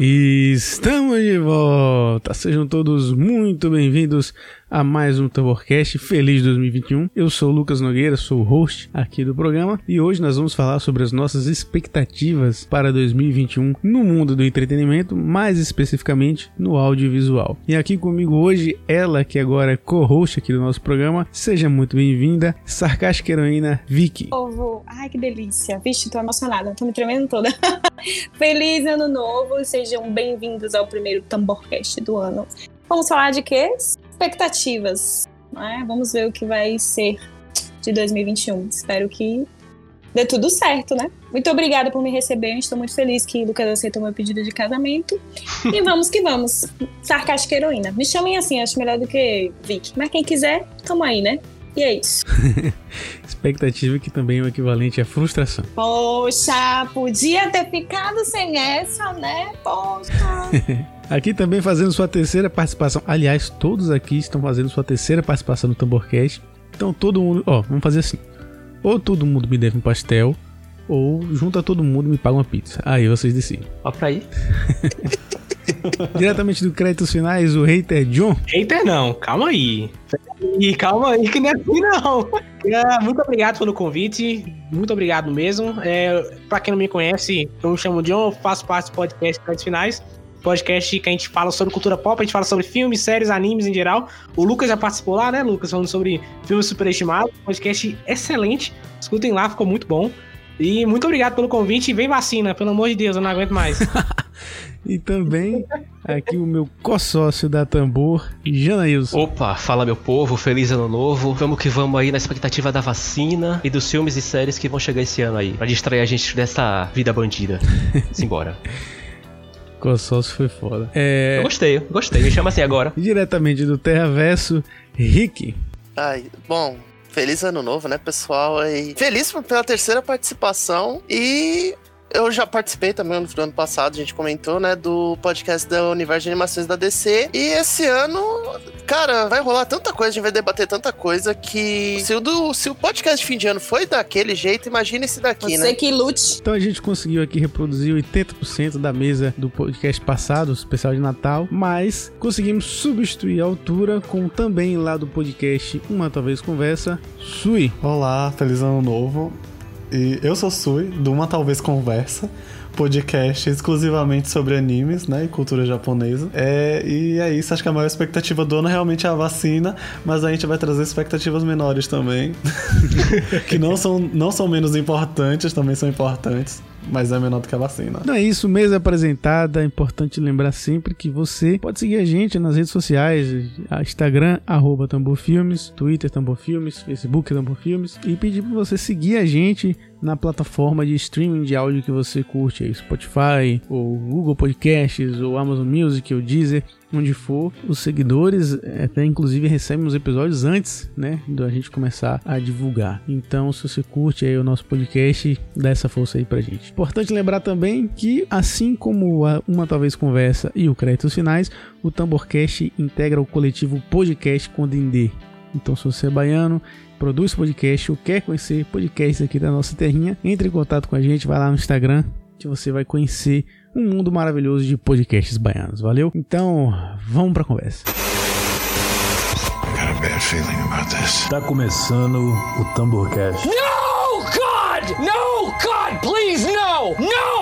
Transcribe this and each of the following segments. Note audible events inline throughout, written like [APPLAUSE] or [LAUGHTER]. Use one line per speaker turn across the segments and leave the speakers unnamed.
Estamos de volta! Sejam todos muito bem-vindos a mais um Tamborcast Feliz 2021. Eu sou o Lucas Nogueira, sou o host aqui do programa e hoje nós vamos falar sobre as nossas expectativas para 2021 no mundo do entretenimento, mais especificamente no audiovisual. E aqui comigo hoje, ela que agora é co-host aqui do nosso programa, seja muito bem-vinda, sarcástica heroína Vicky.
Povo, ai que delícia. Vixe, tô emocionada, tô me tremendo toda. [LAUGHS] Feliz ano novo, sejam bem-vindos ao primeiro Tamborcast do ano. Vamos falar de quê? Expectativas. Né? Vamos ver o que vai ser de 2021. Espero que dê tudo certo, né? Muito obrigada por me receber. Estou muito feliz que Lucas aceitou meu pedido de casamento. [LAUGHS] e vamos que vamos. Sarcástica heroína. Me chamem assim, acho melhor do que Vic. Mas quem quiser, tamo aí, né? E é isso. [LAUGHS]
Expectativa que também é o equivalente à frustração.
Poxa, podia ter ficado sem essa, né? Poxa. [LAUGHS]
Aqui também fazendo sua terceira participação. Aliás, todos aqui estão fazendo sua terceira participação no Tamborcast. Então todo mundo, ó, vamos fazer assim. Ou todo mundo me deve um pastel, ou junta todo mundo e me paga uma pizza. Aí vocês decidem.
Ó pra aí. [LAUGHS]
Diretamente do Créditos Finais, o hater John.
Hater não, calma aí. E calma aí que não é assim não. É, muito obrigado pelo convite, muito obrigado mesmo. É, pra quem não me conhece, eu me chamo John, faço parte do podcast Créditos Finais podcast que a gente fala sobre cultura pop, a gente fala sobre filmes, séries, animes em geral. O Lucas já participou lá, né, Lucas? Falando sobre filmes superestimados. Podcast excelente. Escutem lá, ficou muito bom. E muito obrigado pelo convite e vem vacina, pelo amor de Deus, eu não aguento mais. [LAUGHS]
e também aqui o meu co-sócio da Tambor, Janailson.
Opa, fala meu povo, feliz ano novo. Vamos que vamos aí na expectativa da vacina e dos filmes e séries que vão chegar esse ano aí, pra distrair a gente dessa vida bandida. [LAUGHS] Simbora.
Consórcio foi foda.
É... Eu gostei, gostei. Me chama assim agora.
Diretamente do Terra Verso, Rick.
Ai, bom, feliz ano novo, né, pessoal? E feliz pela terceira participação e eu já participei também no ano passado, a gente comentou, né, do podcast do Universo de Animações da DC. E esse ano, cara, vai rolar tanta coisa, a gente vai debater tanta coisa que. Se o, do, se o podcast de fim de ano foi daquele jeito, imagina esse daqui,
Você
né? Você
que lute.
Então a gente conseguiu aqui reproduzir 80% da mesa do podcast passado, especial de Natal, mas conseguimos substituir a altura com também lá do podcast Uma Talvez Conversa, Sui.
Olá, feliz ano novo. E eu sou Sui, do Uma Talvez Conversa, podcast exclusivamente sobre animes, né, e cultura japonesa. É, e é isso, acho que a maior expectativa do ano realmente é a vacina, mas a gente vai trazer expectativas menores também, [LAUGHS] que não são, não são menos importantes, também são importantes mas é menor do que a vacina.
Não é isso, mesa apresentada. É importante lembrar sempre que você pode seguir a gente nas redes sociais: Instagram, arroba Tamborfilmes, Twitter Tamborfilmes, Facebook Tamborfilmes, e pedir para você seguir a gente na plataforma de streaming de áudio que você curte, aí, Spotify, ou Google Podcasts, ou Amazon Music, ou Deezer, onde for. Os seguidores até inclusive recebem os episódios antes, né, da gente começar a divulgar. Então, se você curte aí o nosso podcast, dá essa força aí pra gente. Importante lembrar também que, assim como a Uma Talvez Conversa e o Créditos Finais, o Tamborcast integra o coletivo Podcast Condendê. Então, se você é baiano, produz podcast ou quer conhecer podcasts aqui da nossa terrinha, entre em contato com a gente, vai lá no Instagram que você vai conhecer um mundo maravilhoso de podcasts baianos, valeu? Então, vamos pra conversa.
Tá começando o Tamborcast.
No, God! No, God, please, no! No!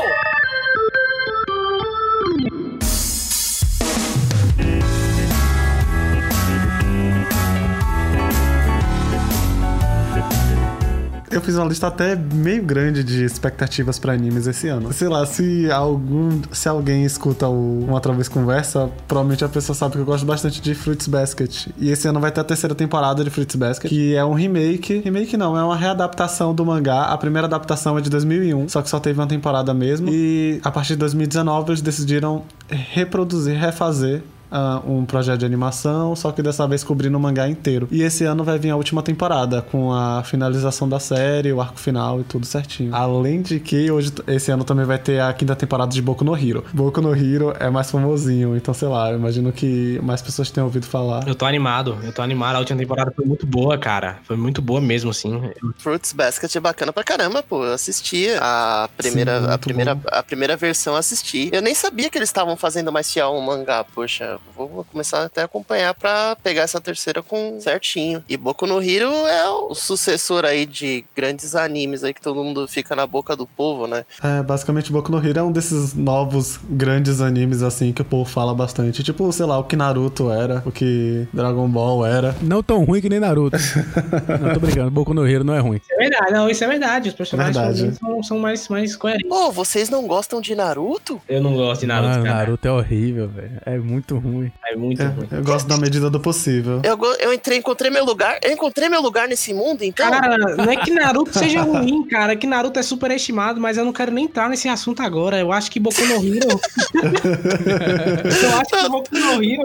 Eu fiz uma lista até meio grande de expectativas para animes esse ano. Sei lá, se algum, se alguém escuta o Uma Outra Vez Conversa, provavelmente a pessoa sabe que eu gosto bastante de Fruits Basket. E esse ano vai ter a terceira temporada de Fruits Basket, que é um remake. Remake não, é uma readaptação do mangá. A primeira adaptação é de 2001, só que só teve uma temporada mesmo. E a partir de 2019 eles decidiram reproduzir, refazer ah, um projeto de animação, só que dessa vez cobrindo o mangá inteiro. E esse ano vai vir a última temporada, com a finalização da série, o arco final e tudo certinho. Além de que hoje, esse ano também vai ter a quinta temporada de Boku no Hero. Boku no Hero é mais famosinho, então sei lá, eu imagino que mais pessoas tenham ouvido falar.
Eu tô animado, eu tô animado. A última temporada foi muito boa, cara. Foi muito boa mesmo, assim.
Fruits Basket é bacana pra caramba, pô. Eu assisti a primeira,
Sim,
a primeira,
bom.
a primeira versão, eu assisti. Eu nem sabia que eles estavam fazendo mais fiel um mangá, poxa. Vou começar até a acompanhar pra pegar essa terceira com certinho. E Boku no Hero é o sucessor aí de grandes animes aí que todo mundo fica na boca do povo, né?
É, basicamente Boku no Hero é um desses novos grandes animes assim que o povo fala bastante. Tipo, sei lá, o que Naruto era, o que Dragon Ball era.
Não tão ruim que nem Naruto. [LAUGHS] não, tô brincando. Boku no Hero não é ruim.
É verdade, não, isso é verdade. Os personagens
Verdade.
são, são mais, mais coerentes.
Pô, vocês não gostam de Naruto?
Eu não gosto de Naruto, cara.
Naruto é horrível, velho. É muito ruim.
É muito
É,
ruim.
eu gosto da medida do possível.
Eu, eu entrei, encontrei meu lugar. Eu encontrei meu lugar nesse mundo, então.
Cara, não é que Naruto seja ruim, cara. É que Naruto é super estimado, mas eu não quero nem entrar nesse assunto agora. Eu acho que Boku no Hero. [LAUGHS] eu acho que Boku no Hero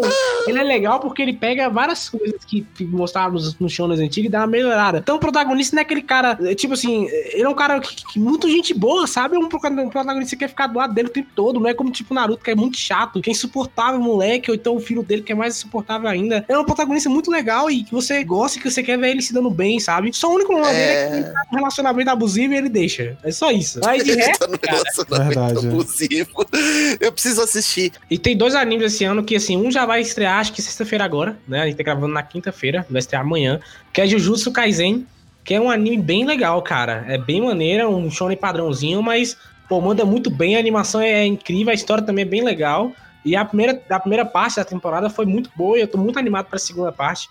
ele é legal porque ele pega várias coisas que mostravam nos, nos shows antigos e dá uma melhorada. Então o protagonista não é aquele cara, é, tipo assim, ele é um cara que, que muito gente boa, sabe? É um um protagonista que quer ficar do lado dele o tempo todo. Não é como tipo Naruto, que é muito chato, que é insuportável, moleque, ou então o filho dele que é mais insuportável ainda. É um protagonista muito legal e que você gosta e que você quer ver ele se dando bem, sabe? Só o único problema dele é que ele tá num relacionamento abusivo e ele deixa. É só isso. Mas de
Ele
resto,
tá no
cara,
relacionamento
Verdade.
abusivo. Eu preciso assistir.
E tem dois animes esse ano que, assim, um já vai estrear, acho que sexta-feira agora, né? A gente tá gravando na quinta-feira, vai estrear amanhã, que é Jujutsu Kaisen, que é um anime bem legal, cara. É bem maneiro, é um shonen padrãozinho, mas, pô, manda muito bem, a animação é incrível, a história também é bem legal. E a primeira, a primeira parte da temporada foi muito boa e eu tô muito animado pra segunda parte.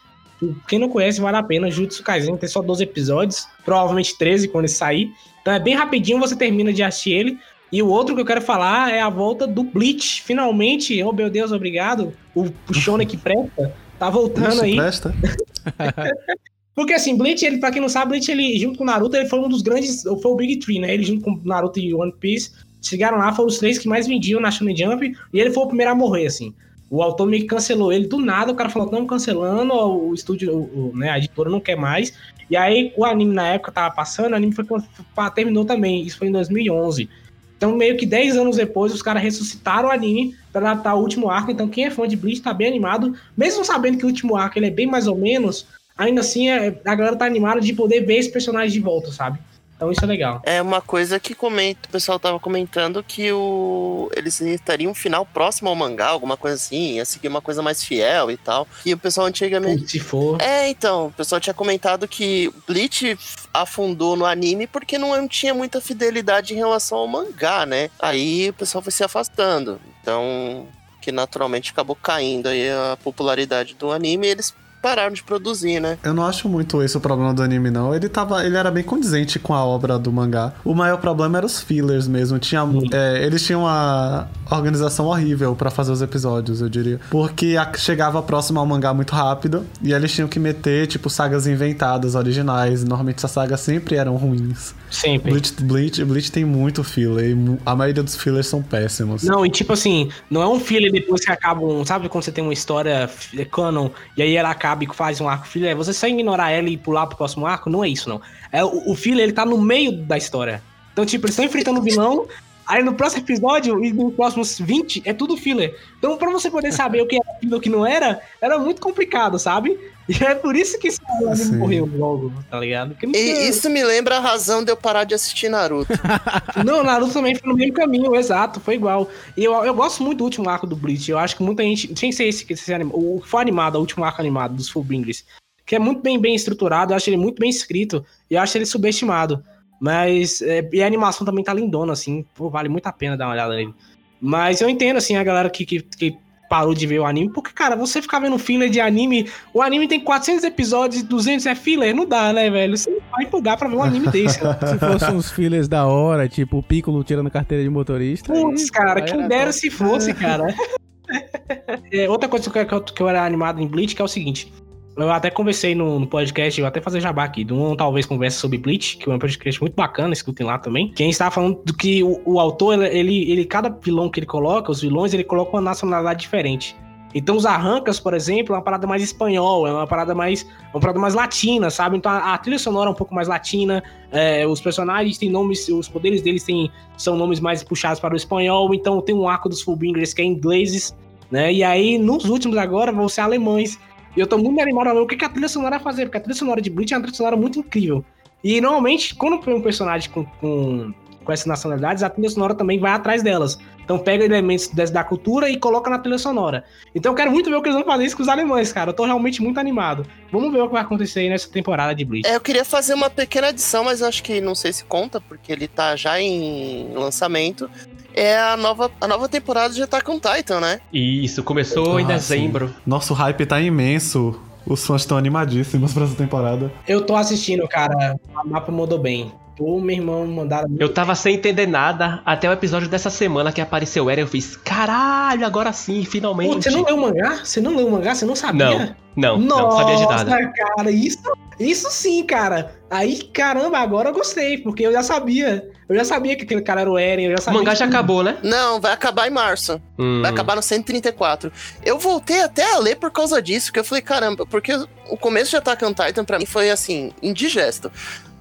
Quem não conhece, vale a pena. Jujutsu Kaisen tem só 12 episódios, provavelmente 13 quando ele sair. Então é bem rapidinho, você termina de assistir ele. E o outro que eu quero falar é a volta do Bleach. Finalmente, oh meu Deus, obrigado. O, Shonen que presta tá voltando
Ixi,
aí.
presta? [LAUGHS]
Porque assim, Bleach, ele, pra quem não sabe, Bleach, ele, junto com o Naruto, ele foi um dos grandes. Foi o Big Three, né? Ele junto com Naruto e One Piece. Chegaram lá, foram os três que mais vendiam na Shonen Jump. E ele foi o primeiro a morrer, assim. O autor meio que cancelou ele do nada. O cara falou: estamos cancelando, o estúdio, o- né, a editora não quer mais. E aí, o anime na época tava passando, o anime foi, terminou também. Isso foi em 2011. Então, meio que 10 anos depois, os caras ressuscitaram o anime pra adaptar o último arco. Então, quem é fã de Bleach tá bem animado. Mesmo sabendo que o último arco ele é bem mais ou menos, ainda assim é- a galera tá animada de poder ver esse personagem de volta, sabe? Então isso é legal.
É uma coisa que comenta, o pessoal tava comentando que o eles estariam um final próximo ao mangá, alguma coisa assim, ia seguir uma coisa mais fiel e tal. E o pessoal antigamente
Se for.
É, então, o pessoal tinha comentado que Bleach afundou no anime porque não tinha muita fidelidade em relação ao mangá, né? Aí o pessoal foi se afastando. Então, que naturalmente acabou caindo aí a popularidade do anime e eles pararam de produzir, né?
Eu não acho muito esse o problema do anime, não. Ele tava. Ele era bem condizente com a obra do mangá. O maior problema era os fillers mesmo. Tinha, é, eles tinham uma organização horrível pra fazer os episódios, eu diria. Porque a- chegava próximo ao mangá muito rápido. E eles tinham que meter, tipo, sagas inventadas, originais. Normalmente essas sagas sempre eram ruins.
Sempre.
Bleach, Bleach, Bleach tem muito filler. E a maioria dos fillers são péssimos.
Não, e tipo assim, não é um filler depois que acaba um. Sabe quando você tem uma história canon e aí ela acaba e faz um arco filler? É você só ignorar ela e pular pro próximo arco? Não é isso, não. É, o, o filler ele tá no meio da história. Então, tipo, eles estão enfrentando o vilão. Aí no próximo episódio e nos próximos 20 é tudo filler. Então, pra você poder saber o que era filler e o que não era, era muito complicado, sabe? E é por isso que esse anime
Sim.
morreu logo, tá ligado? Porque
E isso me lembra a razão de eu parar de assistir Naruto. [LAUGHS]
Não, Naruto também foi no mesmo caminho, exato, foi igual. E eu, eu gosto muito do último arco do Bleach. Eu acho que muita gente. Sem ser esse, esse anima, o que foi animado, o último arco animado dos Fullbringers. Que é muito bem, bem estruturado, eu acho ele muito bem escrito e eu acho ele subestimado. Mas. é, e a animação também tá lindona, assim. Pô, vale muito a pena dar uma olhada nele. Mas eu entendo, assim, a galera que, que, que parou de ver o anime. Porque, cara, você ficar vendo filler de anime. O anime tem 400 episódios e 200 é filler? Não dá, né, velho? Você não vai empolgar pra ver um anime desse, né? [LAUGHS]
Se fossem uns fillers da hora, tipo o Piccolo tirando carteira de motorista.
Putz, cara, quem
era
dera se fosse, [LAUGHS] cara. É, outra coisa que eu, que eu- que eu era animado em Bleach que é o seguinte. Eu até conversei no, no podcast, eu até fazer jabá aqui, de um talvez conversa sobre Bleach, que é um podcast muito bacana, escutem lá também. Quem estava falando do que o, o autor, ele, ele, cada vilão que ele coloca, os vilões, ele coloca uma nacionalidade diferente. Então os arrancas, por exemplo, é uma parada mais espanhol, é uma parada mais, uma parada mais latina, sabe? Então a, a trilha sonora é um pouco mais latina, é, os personagens têm nomes, os poderes deles têm, são nomes mais puxados para o espanhol, então tem um arco dos Fullbringers que é ingleses, né? E aí nos últimos agora vão ser alemães. E eu tô muito animado a ver o que, a trilha sonora vai fazer, porque a trilha sonora de Bleach é uma trilha sonora muito incrível. E normalmente, quando tem um personagem com, com, com essas nacionalidades, a trilha sonora também vai atrás delas. Então pega elementos da cultura e coloca na trilha sonora. Então eu quero muito ver o que eles vão fazer isso com os alemães, cara. Eu tô realmente muito animado. Vamos ver o que vai acontecer aí nessa temporada de Bleach.
É, eu queria fazer uma pequena adição, mas acho que não sei se conta, porque ele tá já em lançamento. É a nova, a nova temporada de Attack on Titan, né?
Isso começou em
Ah,
dezembro.
Nosso hype tá imenso. Os fãs estão animadíssimos pra essa temporada.
Eu tô assistindo, cara. A mapa mandou bem. Pô, meu irmão, mandaram.
Eu tava sem entender nada até o episódio dessa semana que apareceu o Eren. Eu fiz, caralho, agora sim, finalmente.
Pô, você não leu o mangá? Você não leu o mangá? Você não sabia?
Não, não,
Nossa,
não sabia de nada.
cara, isso, isso sim, cara. Aí, caramba, agora eu gostei, porque eu já sabia. Eu já sabia que aquele cara era o Eren, eu já
O
sabia.
mangá já
que-
acabou, né?
Não, vai acabar em março.
Hum.
Vai acabar no 134. Eu voltei até a ler por causa disso, que eu falei, caramba, porque o começo de Attack on Titan pra mim foi assim, indigesto.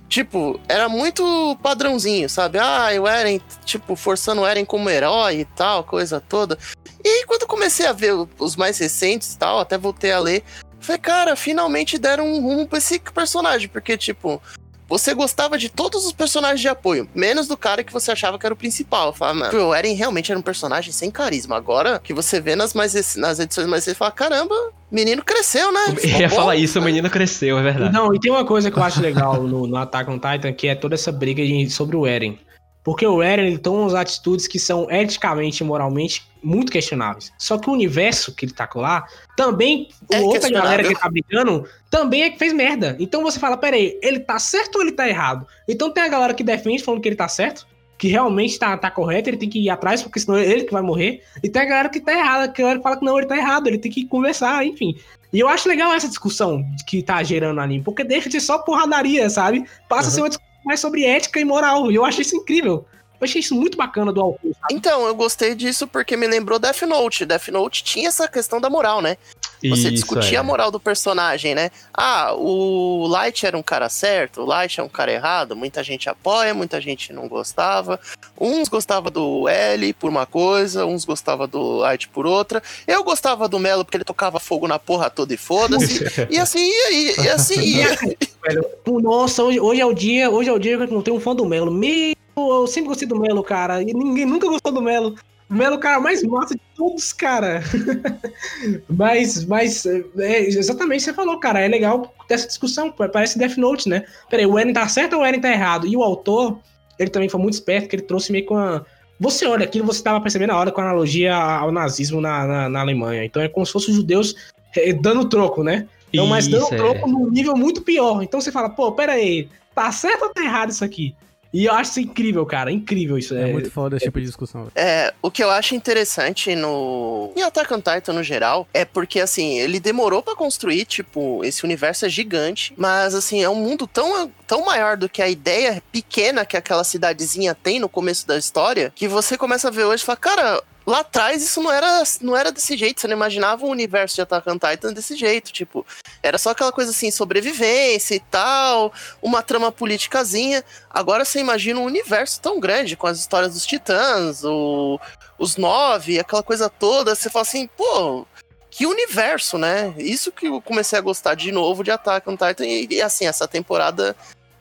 Tipo, era muito padrãozinho, sabe? Ah, o Eren, tipo, forçando o Eren como herói e tal, coisa toda. E aí, quando eu comecei a ver os mais recentes e tal, até voltei a ler, falei, cara, finalmente deram um rumo pra esse personagem, porque, tipo, você gostava de todos os personagens de apoio, menos do cara que você achava que era o principal. Eu falava, mano, o Eren realmente era um personagem sem carisma. Agora que você vê nas, mais, nas edições mais você fala, caramba, menino cresceu, né?
Eu
Ficou
ia
bom.
falar isso, o menino cresceu, é verdade.
Não, e tem uma coisa que eu acho legal no, no Attack on Titan, que é toda essa briga de- sobre o Eren. Porque o Eren ele toma umas atitudes que são eticamente e moralmente muito questionáveis. Só que o universo que ele tá com lá, também,
É
o outra galera que tá brigando, também é que fez merda. Então você fala, peraí, ele tá certo ou ele tá errado? Então tem a galera que defende falando que ele tá certo, que realmente tá, tá correto, ele tem que ir atrás, porque senão é ele que vai morrer. E tem a galera que tá errada, que a galera fala que não, ele tá errado, ele tem que conversar, enfim. E eu acho legal essa discussão que tá gerando anime, porque deixa de ser só porradaria, sabe? Passa a ser uma discussão mais sobre ética e moral. E eu acho isso incrível. Eu achei isso muito bacana do sabe?
Então, eu gostei disso porque me lembrou Death Note. Death Note tinha essa questão da moral, né? Você
Isso,
discutia
é.
a moral do personagem, né? Ah, o Light era um cara certo, o Light é um cara errado. Muita gente apoia, muita gente não gostava. Uns gostavam do L por uma coisa, uns gostavam do Light por outra. Eu gostava do Melo porque ele tocava fogo na porra toda e foda-se. [LAUGHS] e assim ia, e, e assim ia.
Nossa, hoje, hoje é o dia, hoje é o dia que eu não tenho um fã do Melo. Meu, eu sempre gostei do Melo, cara. E ninguém nunca gostou do Melo. O Melo é o cara mais massa de todos, cara. [LAUGHS] mas, mas, é, exatamente o que você falou, cara. É legal dessa discussão. Parece Death Note, né? Peraí, o Eren tá certo ou o Eren tá errado? E o autor, ele também foi muito esperto, que ele trouxe meio com a. Você olha aquilo, você tava percebendo na hora com a analogia ao nazismo na, na, na Alemanha. Então é como se fossem os judeus eh, dando troco, né? Então, mas dando
Isso, é.
troco num nível muito pior. Então você fala, pô, pera aí, tá certo ou tá errado isso aqui? E eu acho isso incrível, cara. Incrível isso.
É,
É,
muito foda esse tipo de discussão.
É, o que eu acho interessante no em Attack on Titan no geral é porque assim, ele demorou pra construir, tipo, esse universo é gigante, mas assim, é um mundo tão tão maior do que a ideia pequena que aquela cidadezinha tem no começo da história, que você começa a ver hoje e fala, cara, Lá atrás isso não era, não era desse jeito, você não imaginava o universo de Attack on Titan desse jeito, tipo, era só aquela coisa assim, sobrevivência e tal, uma trama politicazinha. Agora você imagina um universo tão grande, com as histórias dos titãs, o, os nove, aquela coisa toda, você fala assim, pô, que universo, né? Isso que eu comecei a gostar de novo de Attack on Titan, e, e assim, essa temporada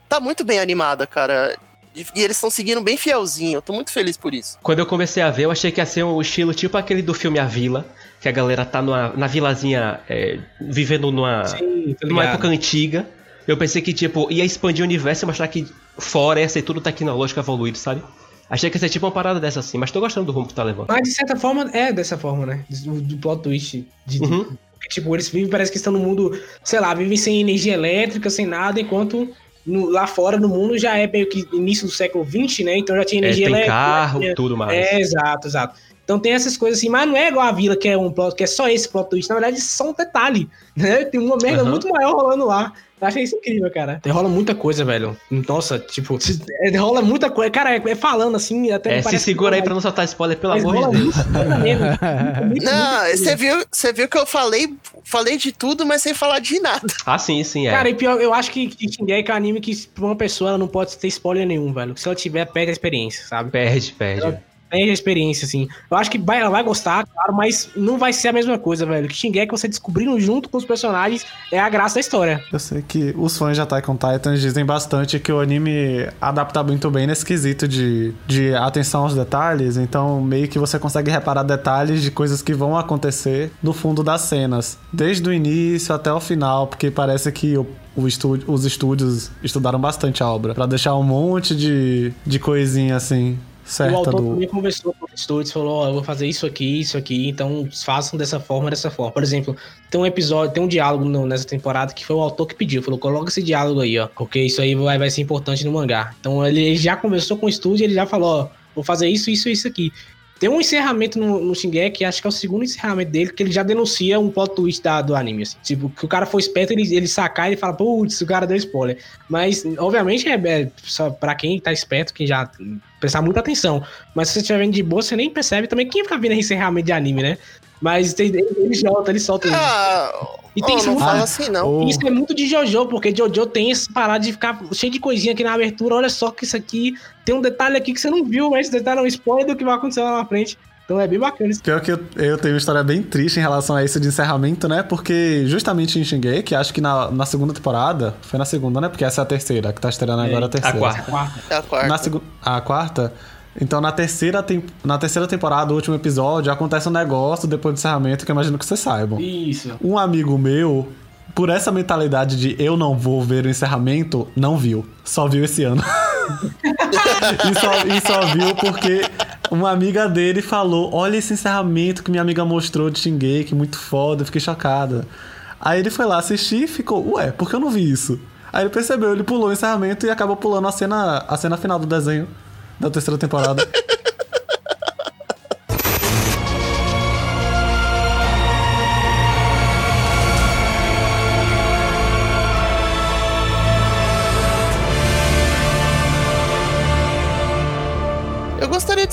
tá muito bem animada, cara. E, e eles estão seguindo bem fielzinho, eu tô muito feliz por isso.
Quando eu comecei a ver, eu achei que ia ser um estilo tipo aquele do filme A Vila, que a galera tá numa, na vilazinha, é, vivendo numa,
Sim, tá
numa época antiga. Eu pensei que, tipo, ia expandir o universo e mostrar que fora ia ser tudo tecnológico evoluído, sabe? Achei que ia ser tipo uma parada dessa assim, mas tô gostando do rumo que tá levando.
Mas de certa forma é dessa forma, né? Do, do plot twist. De,
Uhum.
Porque, tipo, eles vivem, parece que estão no mundo, sei lá, vivem sem energia elétrica, sem nada, enquanto no- lá fora no mundo já é meio que início do século XX, né? Então já tinha
É,
energia
tem
elétrica.
carro, tudo mais.
É, exato, exato. Então tem essas coisas assim, mas não é igual a vila, que é um plot, que é só esse plot twist. Na verdade, é só um detalhe, né? Tem uma merda
Aham.
muito maior rolando lá. Eu achei isso incrível, cara. Rola muita coisa, velho. Nossa, tipo, é, rola muita coisa. Cara, é, é falando assim, até.
É, se segura aí pra não soltar spoiler, pelo
mas
amor de Deus.
Muito, [LAUGHS]
Não, você viu, você viu que eu falei, falei de tudo, mas sem falar de nada.
Ah, sim, sim, é.
Cara, e pior, eu acho que, que Shingeki é um anime que pra uma pessoa ela não pode ter spoiler nenhum, velho. Se ela tiver, perde a experiência, sabe?
Perde, perde.
Perde a experiência, assim. Eu acho que vai, ela vai gostar, claro, mas não vai ser a mesma coisa, velho. Que Shingeki você descobrindo junto com os personagens é a graça da história.
Eu sei que os fãs de Attack on Titan dizem bastante que o anime adapta muito bem nesse quesito de, de atenção aos detalhes, então meio que você consegue reparar detalhes de coisas que vão acontecer no fundo das cenas, desde o início até o final, porque parece que o, o estúdio, os estúdios estudaram bastante a obra, pra deixar um monte de, de coisinha assim
E o autor
do.
também conversou com os estúdios, falou, ó, eu vou fazer isso aqui, isso aqui, então façam dessa forma, dessa forma. Por exemplo, tem um episódio, tem um diálogo no- nessa temporada que foi o autor que pediu, falou, coloca esse diálogo aí, ó, porque isso aí vai, vai ser importante no mangá. Então ele, já conversou com o estúdio, ele já falou, ó, vou fazer isso, isso, isso aqui. Tem um encerramento no, no Shingeki, acho que é o segundo encerramento dele, que ele já denuncia um plot twist da, do anime, assim. Tipo, que o cara foi esperto, ele, ele sacar e fala, putz, o cara deu spoiler. Mas, obviamente, é, é só pra quem tá esperto, quem já prestar muita atenção. Mas se você estiver vendo de boa, você nem percebe também quem fica vendo encerramento de anime, né? Mas tem- ele, ele solta, ele solta.
Ah,
E tem
oh,
isso
não
muito-
fala assim, não.
Isso é muito de Jojo, porque Jojo tem esse parada de ficar cheio de coisinha aqui na abertura. Olha só que isso aqui tem um detalhe aqui que você não viu, mas esse detalhe é um spoiler do que vai acontecer lá na frente. Então é bem bacana isso.
Pior que eu, eu tenho uma história bem triste em relação a esse de encerramento, né? Porque justamente em Shingeki, acho que na, na segunda temporada, foi na segunda, né? Porque essa é a terceira, que tá estreando agora a
A
terceira.
quarta.
É a quarta.
Na segu... A quarta? Então na terceira, na terceira temporada, o último episódio, acontece um negócio depois do encerramento que eu imagino que vocês saibam.
Isso.
Um amigo meu, por essa mentalidade de eu não vou ver o encerramento, não viu. Só viu esse ano. [LAUGHS] e, só, e só viu porque uma amiga dele falou: Olha esse encerramento que minha amiga mostrou de Shingeki, muito foda, eu fiquei chocada. Aí ele foi lá assistir e ficou: Ué, por que eu não vi isso? Aí ele percebeu, ele pulou o encerramento e acabou pulando a cena, a cena final do desenho da terceira temporada. [LAUGHS]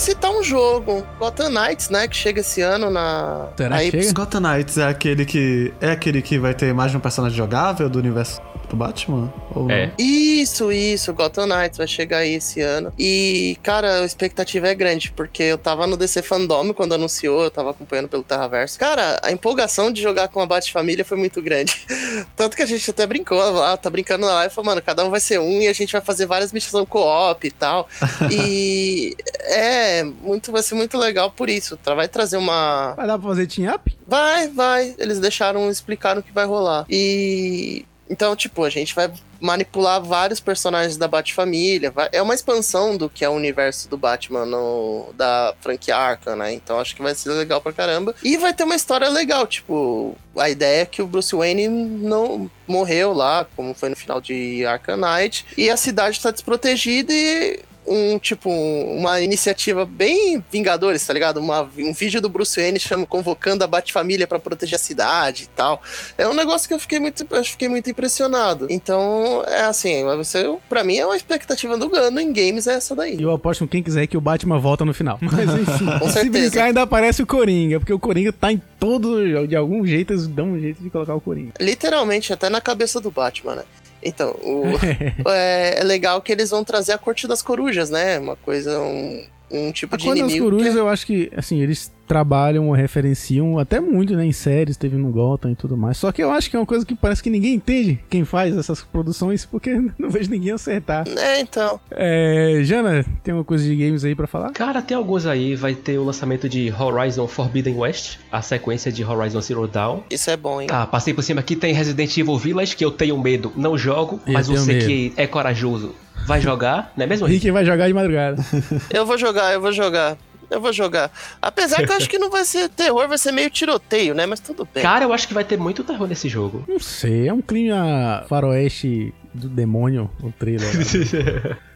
citar um jogo, Gotham Knights, né? Que chega esse ano na.
Será
aí,
que chega?
Gotham Knights é aquele que. É aquele que vai ter mais de um personagem jogável do universo do Batman? Ou
É.
não?
Isso, isso, Gotham Knights vai chegar aí esse ano. E, cara, a expectativa é grande, porque eu tava no DC Fandom quando anunciou, eu tava acompanhando pelo Terraverso. Cara, a empolgação de jogar com a Bat-Família foi muito grande. [LAUGHS] Tanto que a gente até brincou lá, tá brincando na live, falou, mano, cada um vai ser um e a gente vai fazer várias missões co-op e tal. [LAUGHS] e é, muito, vai ser muito legal por isso. Tra- Vai trazer uma,
Vai dar pra fazer team up?
Vai, vai. Eles deixaram, explicaram o que vai rolar. E. Então, tipo, a gente vai manipular vários personagens da Bat-Família. É uma expansão do que é o universo do Batman no, da franquia Arkham, né? Então acho que vai ser legal pra caramba. E vai ter uma história legal, tipo, a ideia é que o Bruce Wayne não morreu lá, como foi no final de Arkham Knight, e a cidade tá desprotegida e um tipo uma iniciativa bem Vingadores, tá ligado? Uma, um vídeo do Bruce Wayne chama, convocando a Bat-Família pra proteger a cidade e tal. É um negócio que eu fiquei muito, eu fiquei muito impressionado. Então, é assim, você, para mim é uma expectativa do Gano em games é essa daí.
E eu aposto com quem quiser que o Batman volta no final. Mas enfim, [LAUGHS]
Com
se
certeza.
brincar ainda aparece o Coringa, porque o Coringa tá em todo... De algum jeito eles dão um jeito de colocar o Coringa.
Literalmente até na cabeça do Batman, né? Então, o, [LAUGHS] é, é legal que eles vão trazer a Corte das Corujas, né? Uma coisa, um, um tipo
A
de
Corte das
inimigo.
Corujas,
que-
eu acho que, assim, eles trabalham ou referenciam até muito, né, em séries, teve no Gotham e tudo mais. Só que eu acho que é uma coisa que parece que ninguém entende quem faz essas produções, porque [LAUGHS] não vejo ninguém acertar.
É, então.
É, Jana, tem uma coisa de games aí pra falar?
Cara, tem alguns aí. Vai ter o lançamento de Horizon Forbidden West, a sequência de Horizon Zero Dawn.
Isso é bom, hein?
Ah, passei por cima aqui, tem Resident Evil Village, que eu tenho medo, não jogo,
Eu
mas você
medo.
que é corajoso vai jogar, [LAUGHS] não é mesmo? Rick
vai jogar de madrugada.
Eu vou jogar, eu vou jogar. Eu vou jogar. Apesar que eu acho que não vai ser terror, vai ser meio tiroteio, né? Mas tudo bem.
Cara, eu acho que vai ter muito terror nesse jogo.
Não sei, é um clima faroeste do demônio, o trailer. [LAUGHS]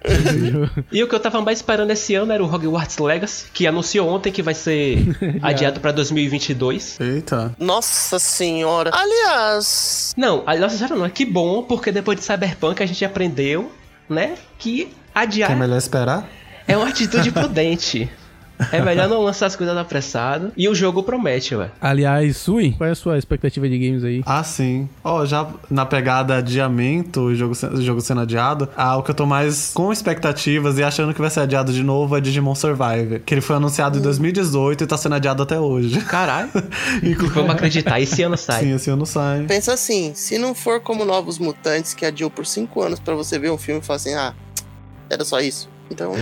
E o que eu tava mais esperando esse ano era o Hogwarts Legacy, que anunciou ontem que vai ser [LAUGHS] adiado pra 2022.
Eita.
Nossa senhora. Aliás,
Não, aliás, já não, é que bom, porque depois de Cyberpunk a gente aprendeu, né, que
Que é
adiar
melhor esperar?
é uma atitude prudente. É melhor não lançar as coisas apressado. E o jogo promete, ué.
Aliás, Sui, qual é a sua expectativa de games aí?
Ah, sim. Ó, já na pegada adiamento, o jogo, jogo sendo adiado, ah, o que eu tô mais com expectativas e achando que vai ser adiado de novo é Digimon Survivor. Que ele foi anunciado em 2018 e tá sendo adiado até hoje.
Caralho. [LAUGHS]
Inclu-
Vamos acreditar, esse ano sai.
Sim, esse ano sai.
pensa assim, se não for como Novos Mutantes, que adiou por cinco anos pra você ver um filme e falar assim, ah, era só isso. Então,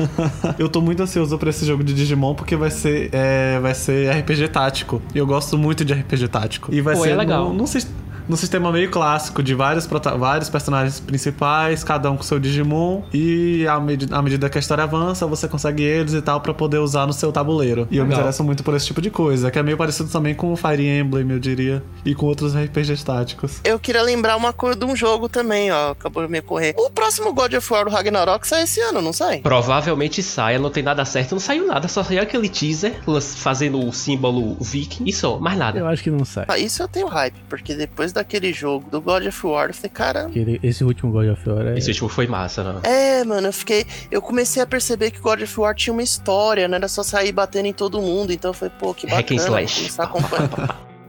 [LAUGHS]
Eu tô muito ansioso pra esse jogo de Digimon porque vai ser, é, vai ser RPG tático. E eu gosto muito de RPG tático. E vai
Pô,
ser
é legal.
num- num sis- num sistema meio clássico de vários, vários personagens principais, cada um com seu Digimon. E à, medi- à medida que a história avança, você consegue eles e tal pra poder usar no seu tabuleiro. E eu me interesso muito por esse tipo de coisa, que é meio parecido também com o Fire Emblem, eu diria. E com outros RPGs táticos.
eu queria lembrar uma coisa de um jogo também, ó, acabou de me correr. O próximo God of War, o Ragnarok, sai esse ano, não sai?
Provavelmente saia, não tem nada certo, não saiu nada, só saiu aquele teaser fazendo o símbolo viking e só, mais nada.
Eu acho que não sai.
Ah, isso eu tenho hype, porque depois daquele jogo do God of War, eu falei, cara,
Esse último God of War é...
Esse último foi massa, né?
É, mano, eu fiquei. Eu comecei a perceber que God of War tinha uma história, não era só sair batendo em todo mundo. Então eu falei, pô, que
Hack and
bacana.
slash.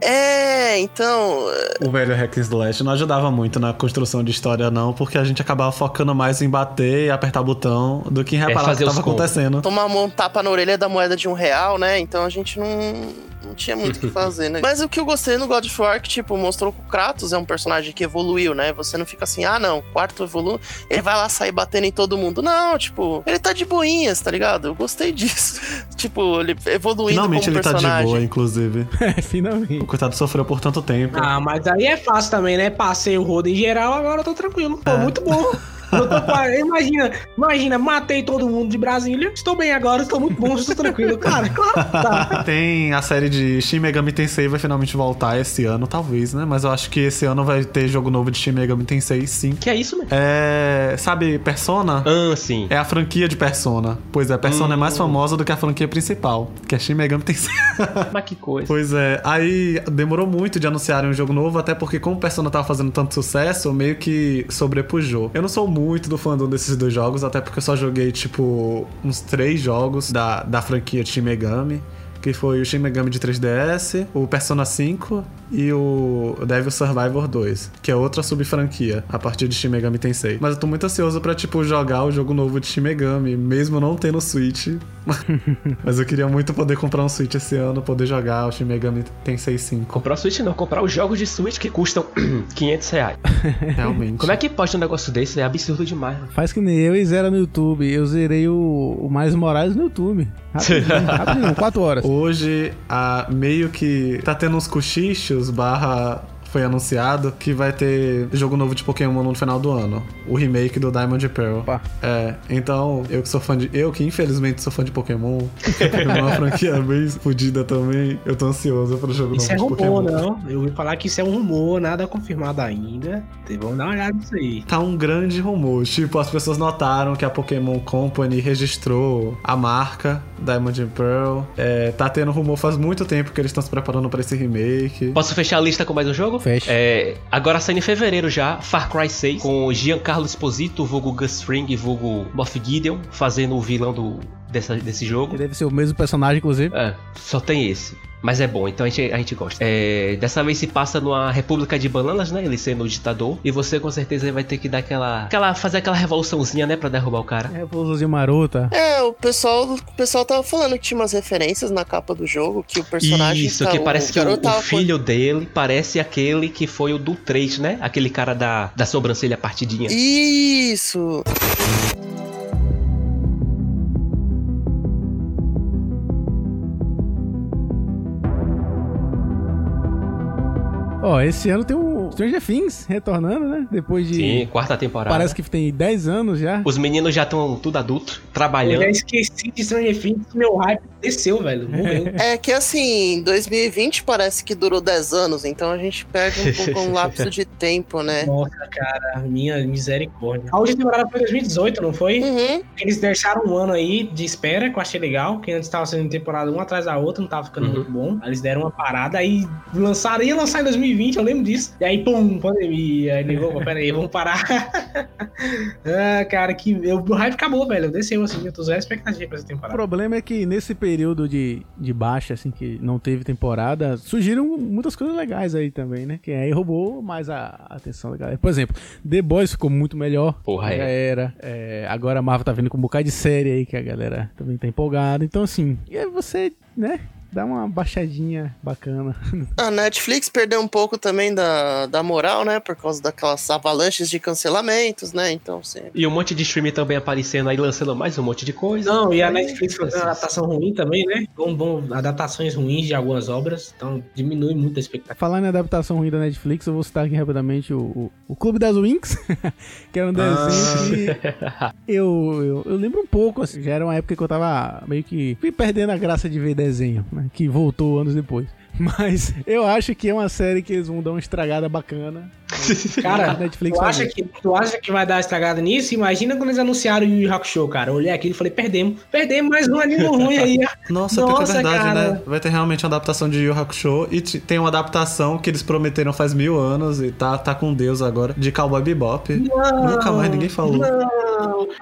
[LAUGHS]
é, então.
O velho Hack and Slash não ajudava muito na construção de história, não, porque a gente acabava focando mais em bater e apertar botão do que em reparar o
fazer
que
os
tava
combos.
acontecendo.
Tomar um tapa na orelha da moeda de um real, né? Então a gente não, não tinha muito o que [LAUGHS] fazer, né? Mas o que eu gostei no God of War é que, tipo, mostrou que o Kratos é um personagem que evoluiu, né? Você não fica assim, ah, não, quarto evolui, ele vai lá sair batendo em todo mundo. Não, tipo, ele tá de boinhas, tá ligado? Eu gostei [LAUGHS] disso. tipo, ele evoluindo
Finalmente
como
ele tá
personagem.
de boa, inclusive. [LAUGHS]
É, finalmente.
O coitado sofreu por tanto tempo.
Ah, mas aí é fácil também, né? Passei o rodo em geral, agora eu tô tranquilo. Pô,
É.
muito bom. Eu tô qua- imagina, imagina, matei todo mundo de Brasília. Estou bem agora, estou muito bom, estou tranquilo. Cara, [LAUGHS] claro que tá. [LAUGHS]
Tem a série de Shin Megami Tensei vai finalmente voltar esse ano, talvez, né? Mas eu acho que esse ano vai ter jogo novo de Shin Megami Tensei, sim.
Que é isso, mesmo?
É. Sabe, Persona?
Ah, sim.
É a franquia de Persona. Pois é, Persona é mais
Hum.
famosa do que a franquia principal, que é Shin Megami Tensei. [LAUGHS]
Mas que coisa.
Pois é, aí demorou muito de anunciarem um jogo novo, até porque como o Persona tava fazendo tanto sucesso, meio que sobrepujou. Eu não sou muito do fandom desses dois jogos, até porque eu só joguei, tipo, uns três jogos da, da franquia Shin Megami. Que foi o Shin Megami de 3DS, o Persona 5 e o Devil Survivor 2, que é outra sub-franquia a partir de Shin Megami Tensei. Mas eu tô muito ansioso pra, tipo, jogar o jogo novo de Shin Megami, mesmo não tendo Switch. [LAUGHS] Mas eu queria muito poder comprar um Switch esse ano, poder jogar o Shin Megami Tensei 5.
Comprar o Switch não, comprar os jogos de Switch que custam [CLEARS THROAT] 500 reais. [LAUGHS]
Realmente.
Como é que pode um negócio desse? É absurdo demais.
Faz que nem eu e zera no YouTube. Eu zerei o, o Mais Moraes no YouTube. Rapidinho, [LAUGHS] rapidinho, 4 horas.
Hoje, a, meio que tá tendo uns cochichos, barra foi anunciado que vai ter jogo novo de Pokémon no final do ano. O remake do Diamond and Pearl.
Opa.
É, então, eu que sou fã de. Eu que infelizmente sou fã de Pokémon. Pokémon [LAUGHS] é uma franquia bem fodida também. Eu tô ansioso pro jogo
Isso é
novo de
rumor,
Pokémon.
não. Eu ouvi falar que isso é um rumor, nada confirmado ainda. Vamos dar uma olhada nisso aí.
Tá um grande rumor. Tipo, as pessoas notaram que a Pokémon Company registrou a marca Diamond and Pearl. É, tá tendo rumor faz muito tempo que eles estão se preparando pra esse remake.
Posso fechar a lista com mais um jogo?
Fecha.
É, agora saindo em fevereiro já, Far Cry 6, com Giancarlo Esposito, vulgo Gus Fring, vulgo Moff Gideon, fazendo o vilão do, dessa, desse jogo.
Ele deve ser o mesmo personagem, inclusive.
É, só tem esse. Mas é bom, então a gente, a gente gosta. É, dessa vez se passa numa república de bananas, né? Ele sendo o ditador. E você com certeza vai ter que dar aquela. aquela fazer aquela revoluçãozinha, né? Pra derrubar o cara.
É, Revoluçãozinha marota.
É, o pessoal, o pessoal tava falando que tinha umas referências na capa do jogo, que o personagem.
Isso,
tá-
que parece que o,
garoto
o
tava
filho dele parece aquele que foi o do 3, né? Aquele cara da, da sobrancelha partidinha.
com- Isso!
Esse ano tem um, Stranger Things retornando, né? Depois de.
Sim, quarta temporada.
Parece que tem 10 anos já.
Os meninos já estão tudo adulto,
Eu
trabalhando.
já esqueci de Stranger Things, meu hype desceu, velho. Morreu. [LAUGHS]
É que assim, 2020 parece que durou 10 anos, então a gente perde um pouco um [LAUGHS] lapso de tempo, né?
Nossa, cara, minha misericórdia. A última temporada foi 2018, não foi?
Uhum.
Eles deixaram um ano aí de espera, que eu achei legal, que antes tava sendo temporada uma atrás da outra, não tava ficando
Uhum.
muito bom. Aí eles deram uma parada, aí lançaram, ia lançar em 2020, eu lembro disso. E aí, pum, pandemia. Aí ele, opa, pera aí, vamos parar. [LAUGHS] ah, cara, que eu- o hype acabou, velho. Desceu assim, eu tô zero expectativa pra essa
O
temporada.
problema é que nesse período de, de baixa, assim, que não teve temporada, surgiram muitas coisas legais aí também, né? Que aí roubou mais a a atenção da galera. Por exemplo, The Boys ficou muito melhor.
Porra,
já
é.
era. É, agora a Marvel tá vindo com um bocado de série aí que a galera também tá empolgada. Então, assim, e aí você, né? Dá uma baixadinha bacana. [LAUGHS]
A Netflix perdeu um pouco também da, da moral, né? Por causa daquelas avalanches de cancelamentos, né? Então, assim.
E um monte de streaming também aparecendo aí, lançando mais um monte de coisa.
Não, e a Netflix fazendo uma adaptação ruim também, né? Bom, bom, adaptações ruins de algumas obras, então diminui muito a expectativa.
Falar em adaptação ruim da Netflix, eu vou citar aqui rapidamente o, o, o Clube das Winx, [LAUGHS] que era um desenho que [LAUGHS] eu, eu, eu lembro um pouco, assim, já era uma época que eu tava meio que fui perdendo a graça de ver desenho, né, que voltou anos depois. Mas eu acho que é uma série que eles vão dar uma estragada bacana. [LAUGHS]
Cara,
Netflix
tu acha, que, tu acha que vai dar estragada nisso? Imagina quando eles anunciaram o Yu Yu Hakusho, cara. Eu olhei aquilo e falei, perdemos. Perdemos mais um anime ruim aí. [LAUGHS]
Nossa, é
Nossa,
verdade,
cara.
né? Vai ter realmente uma adaptação de Yu Hakusho e tem uma adaptação que eles prometeram faz mil anos e tá, tá com Deus agora, de Cowboy Bebop. Nunca mais ninguém falou.
Não,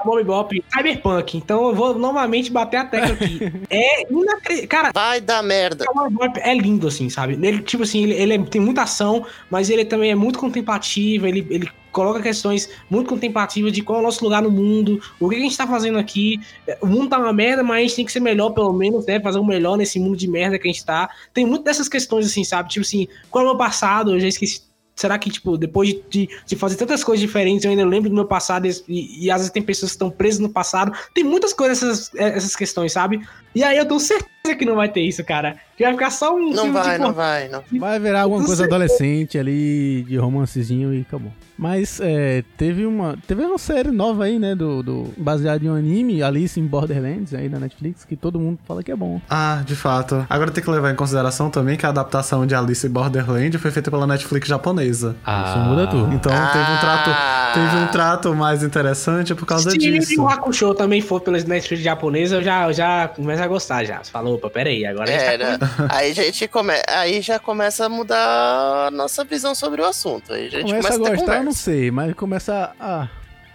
Bob Bop, Cyberpunk. Então eu vou novamente bater a tecla aqui. [LAUGHS] é inacreditável. Cara,
Vai dar merda.
Cowboy Bebop é lindo, assim, sabe? Ele, tipo assim, ele, ele é- tem muita ação, mas ele também é muito contemplativo, ele, ele coloca questões muito contemplativas de qual é o nosso lugar no mundo, o que a gente tá fazendo aqui. O mundo tá uma merda, mas a gente tem que ser melhor, pelo menos, né? Fazer o melhor nesse mundo de merda que a gente tá. Tem muito dessas questões, assim, sabe? Tipo assim, qual é o meu passado? Eu já esqueci. Será que, tipo, depois de, de, fazer tantas coisas diferentes, eu ainda lembro do meu passado e, e às vezes tem pessoas que estão presas no passado. Tem muitas coisas, essas, essas questões, sabe? E aí eu tenho certeza que não vai ter isso, cara. Que vai ficar só um
Não
filme
vai,
de
não vai, não.
Vai virar alguma coisa
sei.
adolescente ali, de romancezinho e acabou. Mas é, teve uma teve uma série nova aí, né, do, do baseado em um anime, Alice in Borderlands, aí na Netflix, que todo mundo fala que é bom.
Ah, de fato. Agora tem que levar em consideração também que a adaptação de Alice in Borderland foi feita pela Netflix japonesa.
Isso muda tudo.
Então teve um trato,
Ah.
teve um trato mais interessante por causa
Se
disso.
o Hakusho também for pela Netflix japonesa, eu já, eu já começo a gostar já. Você falou, opa, peraí, agora a gente
É,
tá
né? aí, a gente come... aí já começa a mudar a nossa visão sobre o assunto. Aí a gente
Começa
começa,
a
a ter
gostar, eu não sei, mas começa a.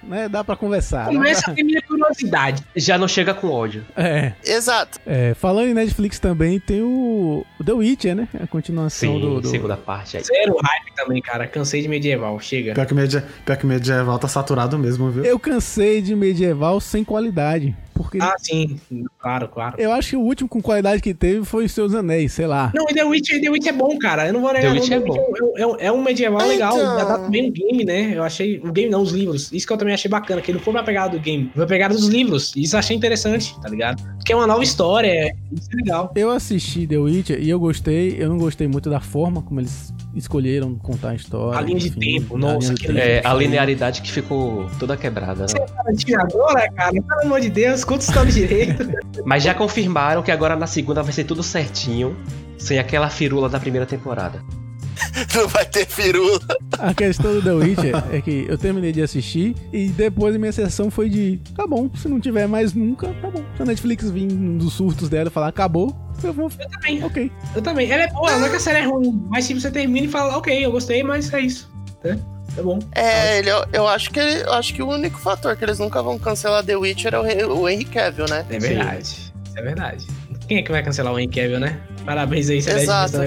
Né, dá pra conversar. dá
Começa
pra- [LAUGHS]
a ter minha curiosidade.
Já não chega com ódio.
É,
Exato.
é, falando em Netflix também, tem o, o The Witcher, né? A continuação
Sim,
do. do-
segunda parte aí.
Zero hype também, cara. Cansei de medieval. Chega.
Pior que, media, pior que medieval tá saturado mesmo, viu?
Eu cansei de medieval sem qualidade. Porque
Ah, sim. Claro, claro.
eu acho que o último com qualidade que teve foi os Seus Anéis, sei lá.
Não, e The Witch, The Witch é bom, cara. Eu não vou negar.
The
não.
Witch é
é, um- é um- é um medieval legal.
Então.
Adapta bem o game, né? Eu achei. O game não, os livros. Isso que eu também achei bacana, que ele não foi pra pegada do game. Foi pra pegada dos livros. Isso eu achei interessante, tá ligado? Porque é uma nova história. é- Isso é legal.
Eu assisti The Witcher e eu gostei. Eu não gostei muito da forma como eles escolheram contar a história.
A linha de
enfim,
tempo, nossa,
tempo.
É, a linearidade que ficou toda quebrada. né?
Tarantino agora, cara, pelo amor de Deus, conta história direito. [LAUGHS]
Mas já confirmaram que agora na segunda vai ser tudo certinho, sem aquela firula da primeira temporada. [LAUGHS]
Não vai ter firula.
A questão do The Witcher é que eu terminei de assistir e depois a minha sessão foi de tá bom, se não tiver mais nunca, tá bom. Se a Netflix vir dos surtos dela e falar acabou, eu vou.
Eu também,
Ok.
eu também. Ela é boa, não é que a série é ruim, mas tipo, você termina e fala, ok, eu gostei, mas é isso. Né? Tá bom.
É, ele, eu acho que eu acho que o único fator que eles nunca vão cancelar The Witcher é o, o Henry Cavill, né?
É verdade. Isso é verdade. Quem é que vai cancelar o Henry Cavill, né? Parabéns aí, você
Exato. [LAUGHS]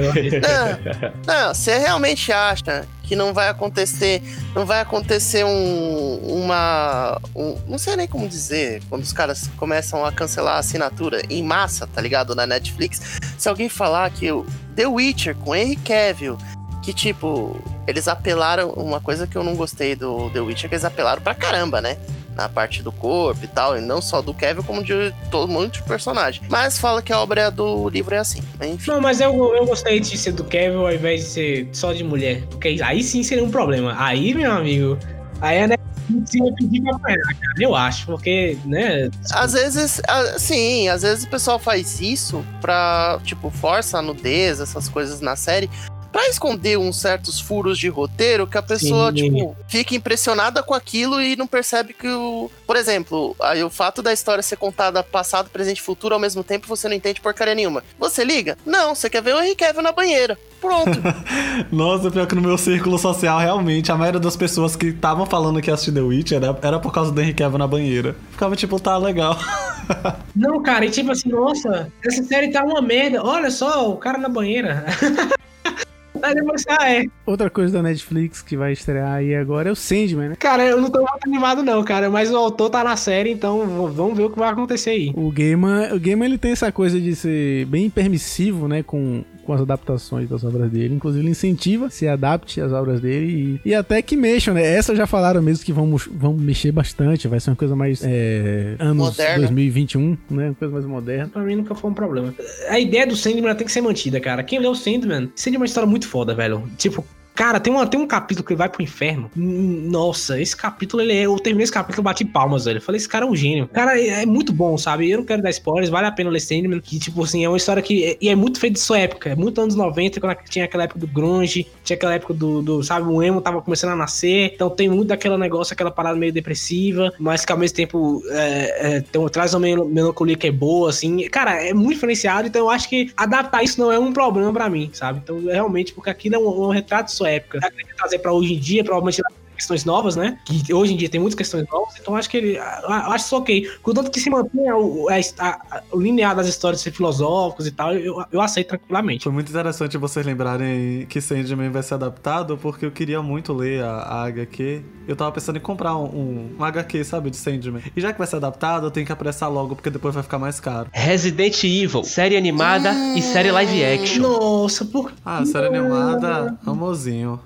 Não, não, você realmente acha que não vai acontecer, não vai acontecer um, uma, um- não sei nem como dizer, quando os caras começam a cancelar a assinatura em massa, tá ligado, na Netflix, se alguém falar que o The Witcher com Henry Cavill, que tipo, eles apelaram, uma coisa que eu não gostei do The Witcher, é que eles apelaram pra caramba, né? na parte do corpo e tal, e não só do Kevin, como de todo mundo de personagem. Mas fala que a obra do livro é assim. Enfim.
Não, mas eu, eu gostei de ser do Kevin ao invés de ser só de mulher. Porque aí sim seria um problema. Aí, meu amigo, aí a Netflix ia pedir pra apanhar, cara. Eu acho, porque, né?
Às vezes, sim, às vezes o pessoal faz isso pra, tipo, força a nudez, essas coisas na série, pra esconder uns certos furos de roteiro que a pessoa,
Sim.
tipo, fica impressionada com aquilo e não percebe que o. Por exemplo, aí o fato da história ser contada passado, presente e futuro ao mesmo tempo, você não entende porcaria nenhuma. Você liga? Não, você quer ver o Henry Cavill na banheira. Pronto. [LAUGHS]
Nossa, pior que no meu círculo social, realmente, a maioria das pessoas que estavam falando que assistiu The Witch era, era por causa do Henry Cavill na banheira. Ficava tipo, tá legal. [LAUGHS]
Não, cara, e tipo assim, nossa, essa série tá uma merda. Olha só, o cara na banheira. [LAUGHS] Aí depois, ah, é.
Outra coisa da Netflix que vai estrear aí agora é o Sandman, né?
Cara, eu não tô muito animado, não, cara. Mas o autor tá na série, então vamos ver o que vai acontecer aí.
O Gaiman, o Gaiman ele tem essa coisa de ser bem permissivo, né, com, com as adaptações das obras dele. Inclusive, ele incentiva se adapte às obras dele e, e até que mexam, né? Essa já falaram mesmo que vão, vão mexer bastante, vai ser uma coisa mais é, anos
Moderna.
2021, né? Uma coisa mais moderna.
Pra mim nunca foi um problema. A ideia do Sandman tem que ser mantida, cara. Quem leu o Sandman, Sandman é uma história muito foda, velho. Tipo, cara, tem, uma, tem um capítulo que vai pro inferno. Nossa, esse capítulo, ele é. Eu terminei esse capítulo e bati palmas, velho. Falei, esse cara é um gênio. Cara, é, é muito bom, sabe? Eu não quero dar spoilers, vale a pena ler Sandman. Que, tipo assim, é uma história que. é- E é muito feito de sua época. É muito anos 90, quando tinha aquela época do Grunge, tinha aquela época do, do, sabe, o emo tava começando a nascer. Então tem muito daquele negócio, aquela parada meio depressiva, mas que ao mesmo tempo é, é, tem, traz uma mel- melancolia que é boa, assim. Cara, é muito diferenciado, então eu acho que adaptar isso não é um problema pra mim, sabe? Então, realmente, porque aquilo é um, um retrato de sua época. Ele quer trazer pra hoje em dia, provavelmente questões novas, né? Que hoje em dia tem muitas questões novas, então acho que ele. Eu acho isso ok. Contanto que se mantenha o, a, a- o linear das histórias ser filosóficos e tal, eu, eu aceito tranquilamente.
Foi muito interessante vocês lembrarem que Sandman vai ser adaptado, porque eu queria muito ler a, a HQ. Eu tava pensando em comprar um, um, um HQ, sabe, de Sandman. E já que vai ser adaptado, eu tenho que apressar logo, porque depois vai ficar mais caro.
Resident Evil, série animada e série live action.
Nossa, por
Ah, série animada, amorzinho.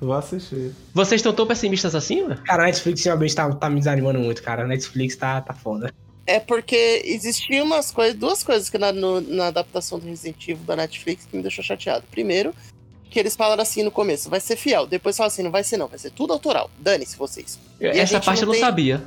Vou assistir.
Vocês estão tão pessimistas assim, mano?
Cara, a Netflix realmente tá, tá me desanimando muito, cara. A Netflix tá, tá foda.
É porque existiam umas coisas, duas coisas que na, no- na adaptação do Resident Evil da Netflix que me deixou chateado. Primeiro, que eles falaram assim no começo, vai ser fiel. Depois falaram assim, não vai ser não, vai ser tudo autoral. Dane-se vocês. E a
Essa parte eu não
tem-
sabia.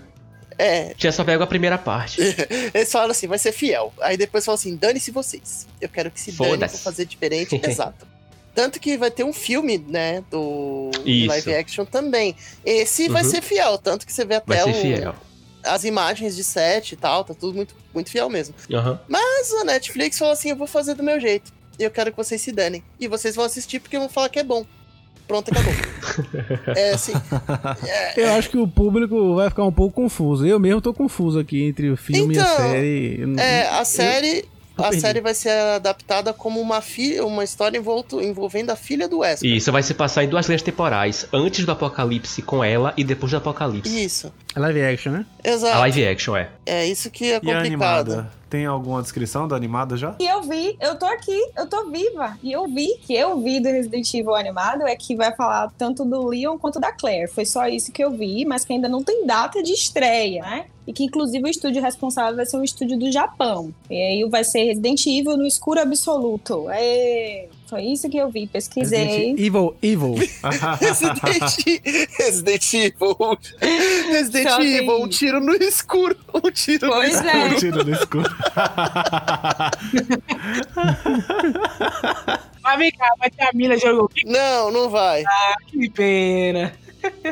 É,
Tinha só pego a primeira parte. [LAUGHS]
eles falaram assim, vai ser fiel. Aí depois falaram assim, dane-se vocês. Eu quero que se dane, vou
Foda-se.
fazer diferente. [LAUGHS] Exato. Tanto que vai ter um filme, né, do
Isso.
live action também. Esse vai
Uhum.
ser fiel, tanto que você vê
Vai
até
ser
o-
fiel.
as imagens de set e tal, tá tudo muito, muito fiel mesmo.
Aham.
Mas a Netflix falou assim: eu vou fazer do meu jeito. E eu quero que vocês se danem. E vocês vão assistir porque vão falar que é bom. Pronto, acabou. [LAUGHS] é assim. [LAUGHS]
Eu acho que o público vai ficar um pouco confuso. Eu mesmo tô confuso aqui entre o filme e a
Então,
série.
É, a série.
eu
A série vai ser adaptada como uma, fi uma história envolto, envolvendo a filha do Wesker.
Isso vai se passar em duas linhas temporais. Antes do apocalipse com ela e depois do apocalipse.
Isso.
É live action, né?
A
Exato.
live action, é.
É isso que é
E a
complicado.
animada? Tem alguma descrição da animada já?
E eu vi, eu tô aqui, eu tô viva. E eu vi que eu vi do Resident Evil animado é que vai falar tanto do Leon quanto da Claire. Foi só isso que eu vi, mas que ainda não tem data de estreia, né? E que inclusive o estúdio responsável vai ser um estúdio do Japão. E aí vai ser Resident Evil no escuro absoluto. É, foi isso que eu vi, pesquisei.
Resident Evil, Evil.
Resident, [LAUGHS] Resident Evil. Resident
Só tem-
Evil, um tiro no escuro. Um tiro no
Pois
escuro.
é.
Tiro no escuro.
Mas vem cá, vai ter a Mila jogou.
Não, não vai.
Que pena.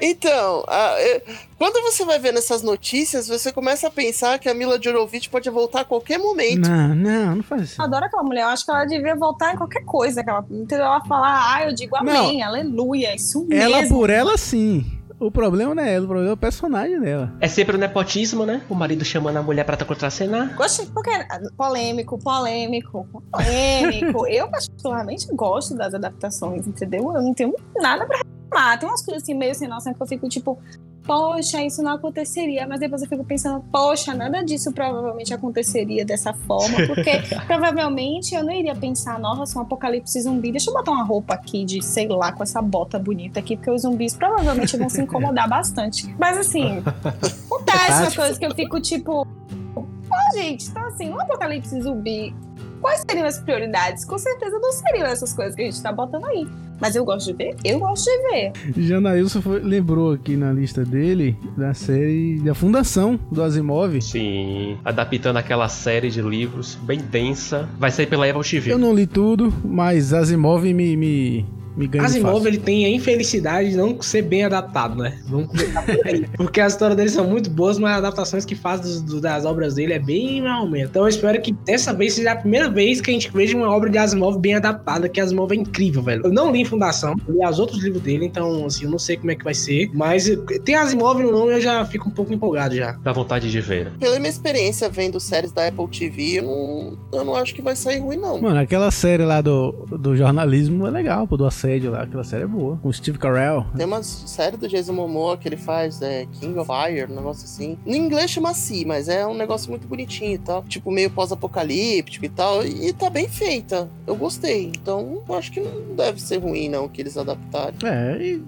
Então, a- é, quando você vai vendo essas notícias, você começa a pensar que a Mila Jovovich pode voltar a qualquer momento.
Não, não, não faz isso.
Eu adoro aquela mulher, eu acho que ela devia voltar em qualquer coisa. Que ela, entendeu? Ela falar, ah, eu digo amém, aleluia, isso
Ela
mesmo.
por ela, sim. O problema não é ela, o problema é o personagem dela.
É sempre o nepotismo, né? O marido chamando a mulher pra contracenar.
Gostei, porque polêmico, polêmico, polêmico. [LAUGHS] eu particularmente gosto das adaptações, entendeu? Eu não tenho nada pra reclamar. Tem umas coisas assim meio sem noção que eu fico tipo, poxa, isso não aconteceria. Mas depois eu fico pensando, poxa, nada disso provavelmente aconteceria dessa forma, porque [LAUGHS] provavelmente eu não iria pensar, nossa, um apocalipse zumbi, deixa eu botar uma roupa aqui de, sei lá, com essa bota bonita aqui, porque os zumbis provavelmente vão se incomodar bastante. Mas assim, [LAUGHS] acontece uma coisa que eu fico tipo, pô, gente, então assim, um apocalipse zumbi quais seriam as prioridades? Com certeza não seriam essas coisas que a gente tá botando aí. Mas eu gosto de ver? Eu gosto de ver.
Janailson foi- lembrou aqui na lista dele da série da Fundação do Asimov.
Sim, adaptando aquela série de livros bem densa. Vai sair pela Apple TV.
Eu não li tudo, mas Asimov me, me, me ganha
Asimov, ele tem a infelicidade de não ser bem adaptado, né? Vamos começar por aí. [LAUGHS] Porque as histórias dele são muito boas, mas as adaptações que faz dos- do- das obras dele é bem mal mesmo. Então eu espero que dessa vez seja a primeira vez que a gente veja uma obra de Asimov bem adaptada, que Asimov é incrível, velho. Eu não li Fundação, li os outros livros dele, então assim, eu não sei como é que vai ser. Mas tem Asimov no nome, eu já fico um pouco empolgado já.
Dá vontade de ver.
Pela minha experiência vendo séries da Apple TV, eu não, eu não acho que vai sair ruim, não.
Mano, aquela série lá do, do jornalismo é legal, pô, do assédio lá. Aquela série é boa. Com o Steve Carell.
Tem uma série do Jason Momoa que ele faz, é King of Fire, um negócio assim. No inglês chama Si, mas é um negócio muito bonitinho e tal. Tipo, meio pós-apocalíptico e tal. E tá bem feita. Eu gostei. Então, acho que não deve ser ruim, não, que eles adaptarem.
É, e,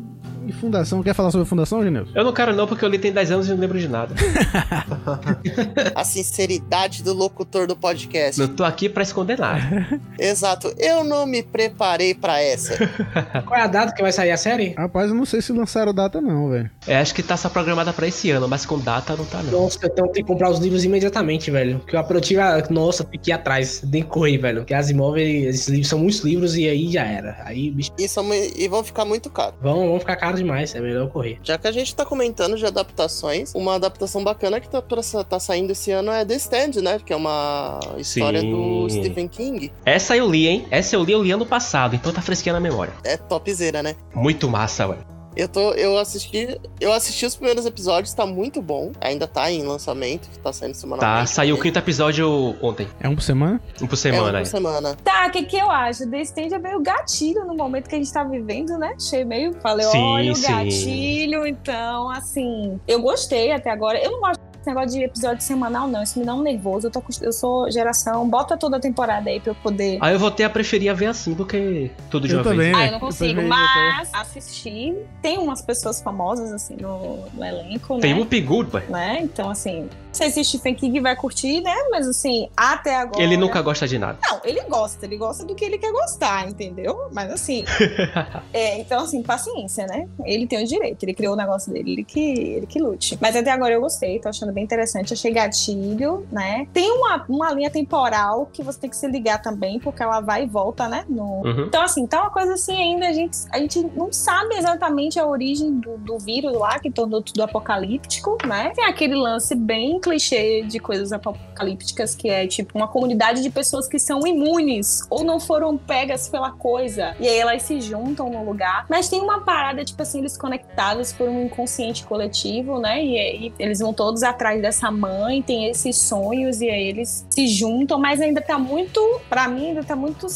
e Fundação. Quer falar sobre Fundação, Genilson?
Eu não quero não, porque eu li tem 10 anos e não lembro de nada. [LAUGHS]
A sinceridade do locutor do podcast.
não tô aqui pra esconder nada. [LAUGHS]
Exato. Eu não me preparei pra essa. [LAUGHS]
Qual é a data que vai sair a série?
Rapaz, eu não sei se lançaram data não, velho.
É, acho que tá só programada pra esse ano, mas com data não tá não.
Nossa, então tem que comprar os livros imediatamente, velho. Porque o aperitivo, nossa, tem que ir atrás, que correr, velho. Porque Asimov, ele- esses livros são muitos livros e aí já era. Aí, bicho,
E, são, e vão ficar muito caros.
vão, vão ficar caro demais, é melhor correr.
Já que a gente tá comentando de adaptações, uma adaptação bacana que tá, pra, tá saindo esse ano é The Stand, né? Que é uma história
Sim.
do Stephen King.
Essa eu li, hein? Essa eu li, eu li ano passado, então tá fresquinha na memória.
É topzera, né?
Muito massa, velho.
Eu tô. Eu assisti. Eu assisti os primeiros episódios, tá muito bom. Ainda tá em lançamento, tá saindo semanalmente.
Tá, saiu o quinto episódio ontem.
É um por semana?
Um por
É, um
semana.
por
aí.
semana.
Tá, o que, que eu acho? The Stand é meio gatilho no momento que a gente tá vivendo, né? Achei meio. Falei,
Sim,
olha o
sim.
gatilho. Então, assim, eu gostei até agora. Eu não gosto negócio de episódio semanal, não. Isso me dá um nervoso. Eu, tô, eu sou geração. Bota toda a temporada aí pra eu poder.
Aí eu voltei a preferir ver assim do que tudo de
Eu
uma
também,
vez.
Ah,
né?
eu não consigo,
também,
mas assisti. Tem umas pessoas famosas, assim, no, no elenco,
Tem
né?
Whoopi Goldberg.
né? Então, assim, se Stephen King vai curtir, né? Mas, assim, até agora...
Ele nunca gosta de nada.
Não, ele gosta, ele gosta do que ele quer gostar, entendeu? Mas assim, [LAUGHS] é, então assim, paciência, né? Ele tem o direito, ele criou o negócio dele, ele que, ele que lute. Mas até agora eu gostei, tô achando bem interessante, achei gatilho, né? Tem uma, uma linha temporal que você tem que se ligar também, porque ela vai e volta, né? No...
Uhum.
Então, assim, tá uma coisa assim ainda, a gente, a gente não sabe exatamente a origem do, do vírus lá, que tornou tudo apocalíptico, né? Tem aquele lance bem clichê de coisas apocalípticas, que é tipo uma comunidade de pessoas que são imunes ou não foram pegas pela coisa. E aí elas se juntam no lugar. Mas tem uma parada, tipo assim, eles conectados por um inconsciente coletivo, né? E aí eles vão todos atrás dessa mãe, tem esses sonhos, e aí eles se juntam, mas ainda tá muito, pra mim, ainda tá muito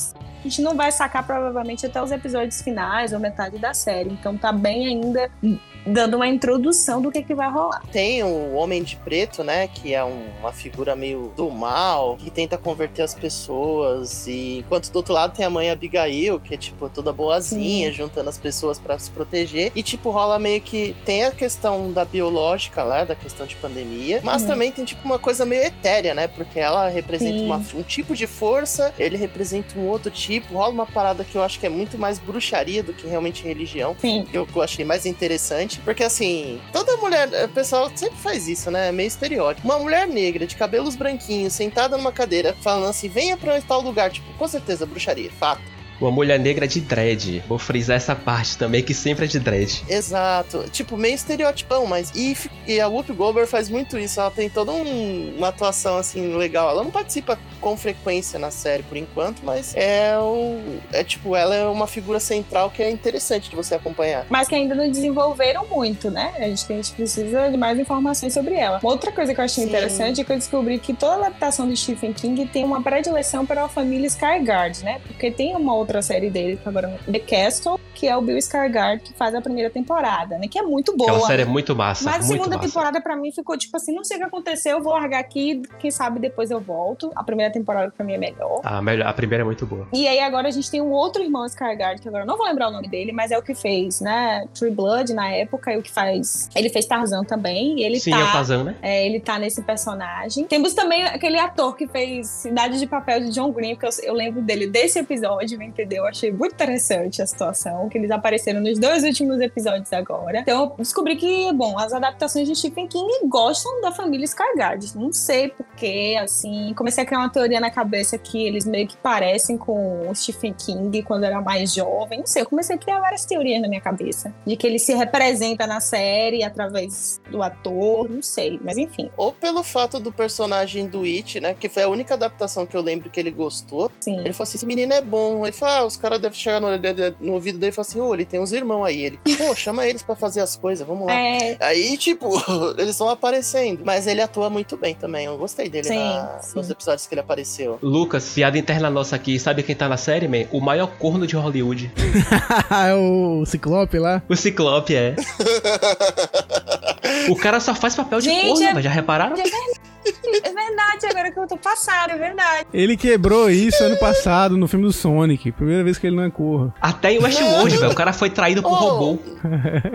a gente não vai sacar provavelmente até os episódios finais ou metade da série. Então tá bem ainda dando uma introdução do que, que vai rolar.
Tem o Homem de Preto, né? Que é um- uma figura meio do mal, que tenta converter as pessoas. E enquanto do outro lado tem a mãe Abigail, que é tipo toda boazinha, juntando as pessoas pra se proteger. E tipo, rola meio que. Tem a questão da biológica lá, da questão de pandemia. Mas
Uhum.
também tem tipo uma coisa meio etérea, né? Porque ela representa
Sim.
uma- um tipo de força, ele representa um outro tipo. Rola uma parada que eu acho que é muito mais bruxaria do que realmente religião
Sim.
que eu achei mais interessante, porque assim, toda mulher, o pessoal sempre faz isso, né? É meio estereótipo. Uma mulher negra, de cabelos branquinhos, sentada numa cadeira, falando assim, venha pra tal lugar, tipo, com certeza, bruxaria, fato.
Uma mulher negra de dread. Vou frisar essa parte também, que sempre é de dread.
Exato. Tipo, meio estereotipão, mas. E, e a Whoopi Goldberg faz muito isso. Ela tem toda um- uma atuação, assim, legal. Ela não participa com frequência na série por enquanto, mas é o. É tipo, ela é uma figura central que é interessante de você acompanhar.
Mas que ainda não desenvolveram muito, né? A gente, a gente precisa de mais informações sobre ela. Uma outra coisa que eu achei
Sim.
interessante é que eu descobri que toda adaptação de Stephen King tem uma predileção para a família Skyguard, né? Porque tem uma outra série dele, que agora é The Castle, que é o Bill Skarsgård, que faz a primeira temporada, né? Que é muito boa.
Aquela série é muito massa.
Mas a segunda
massa.
temporada pra mim ficou tipo assim, não sei o que aconteceu, eu vou largar aqui, quem sabe depois eu volto. A primeira temporada pra mim é melhor.
A, melhor, a primeira é muito boa.
E aí agora a gente tem um outro irmão Skarsgård, que agora eu não vou lembrar o nome dele, mas é o que fez, né, True Blood na época, e o que faz... Ele fez Tarzan também, ele
Sim,
tá...
é o Tarzan, né?
É, ele tá nesse personagem. Temos também aquele ator que fez Cidade de Papel de John Green, porque eu, eu lembro dele desse episódio, entendeu? Eu achei muito interessante a situação, que eles apareceram nos dois últimos episódios agora. Então eu descobri que, bom, as adaptações de Stephen King gostam da família Skarsgård. Não sei porquê, assim. Comecei a criar uma teoria na cabeça que eles meio que parecem com o Stephen King quando era mais jovem. Não sei, eu comecei a criar várias teorias na minha cabeça. De que ele se representa na série através do ator, não sei, mas enfim.
Ou pelo fato do personagem do It, né? Que foi a única adaptação que eu lembro que ele gostou.
Sim.
Ele falou assim: esse menino é bom. Ele falou: ah, os caras devem chegar no, no ouvido dele falar assim: ô, ele tem uns irmãos aí. Ele, pô, [LAUGHS] chama eles pra fazer as coisas, vamos lá.
É,
Aí, tipo, [LAUGHS] eles vão aparecendo. Mas ele atua muito bem também. Eu gostei dele
Sim,
na-
sim.
nos episódios que ele apareceu.
Lucas, piada interna nossa aqui. Sabe quem tá na série, man? O maior corno de Hollywood. [LAUGHS]
é o Ciclope lá.
O Ciclope, é. O cara só faz papel de
Gente,
corno,
é-.
Já repararam?
é verdade, agora que eu tô passada, é verdade.
Ele quebrou isso ano passado no filme do Sonic. Primeira vez que ele não é corra.
Até em Westworld, velho. O cara foi traído por
Oh,
robô.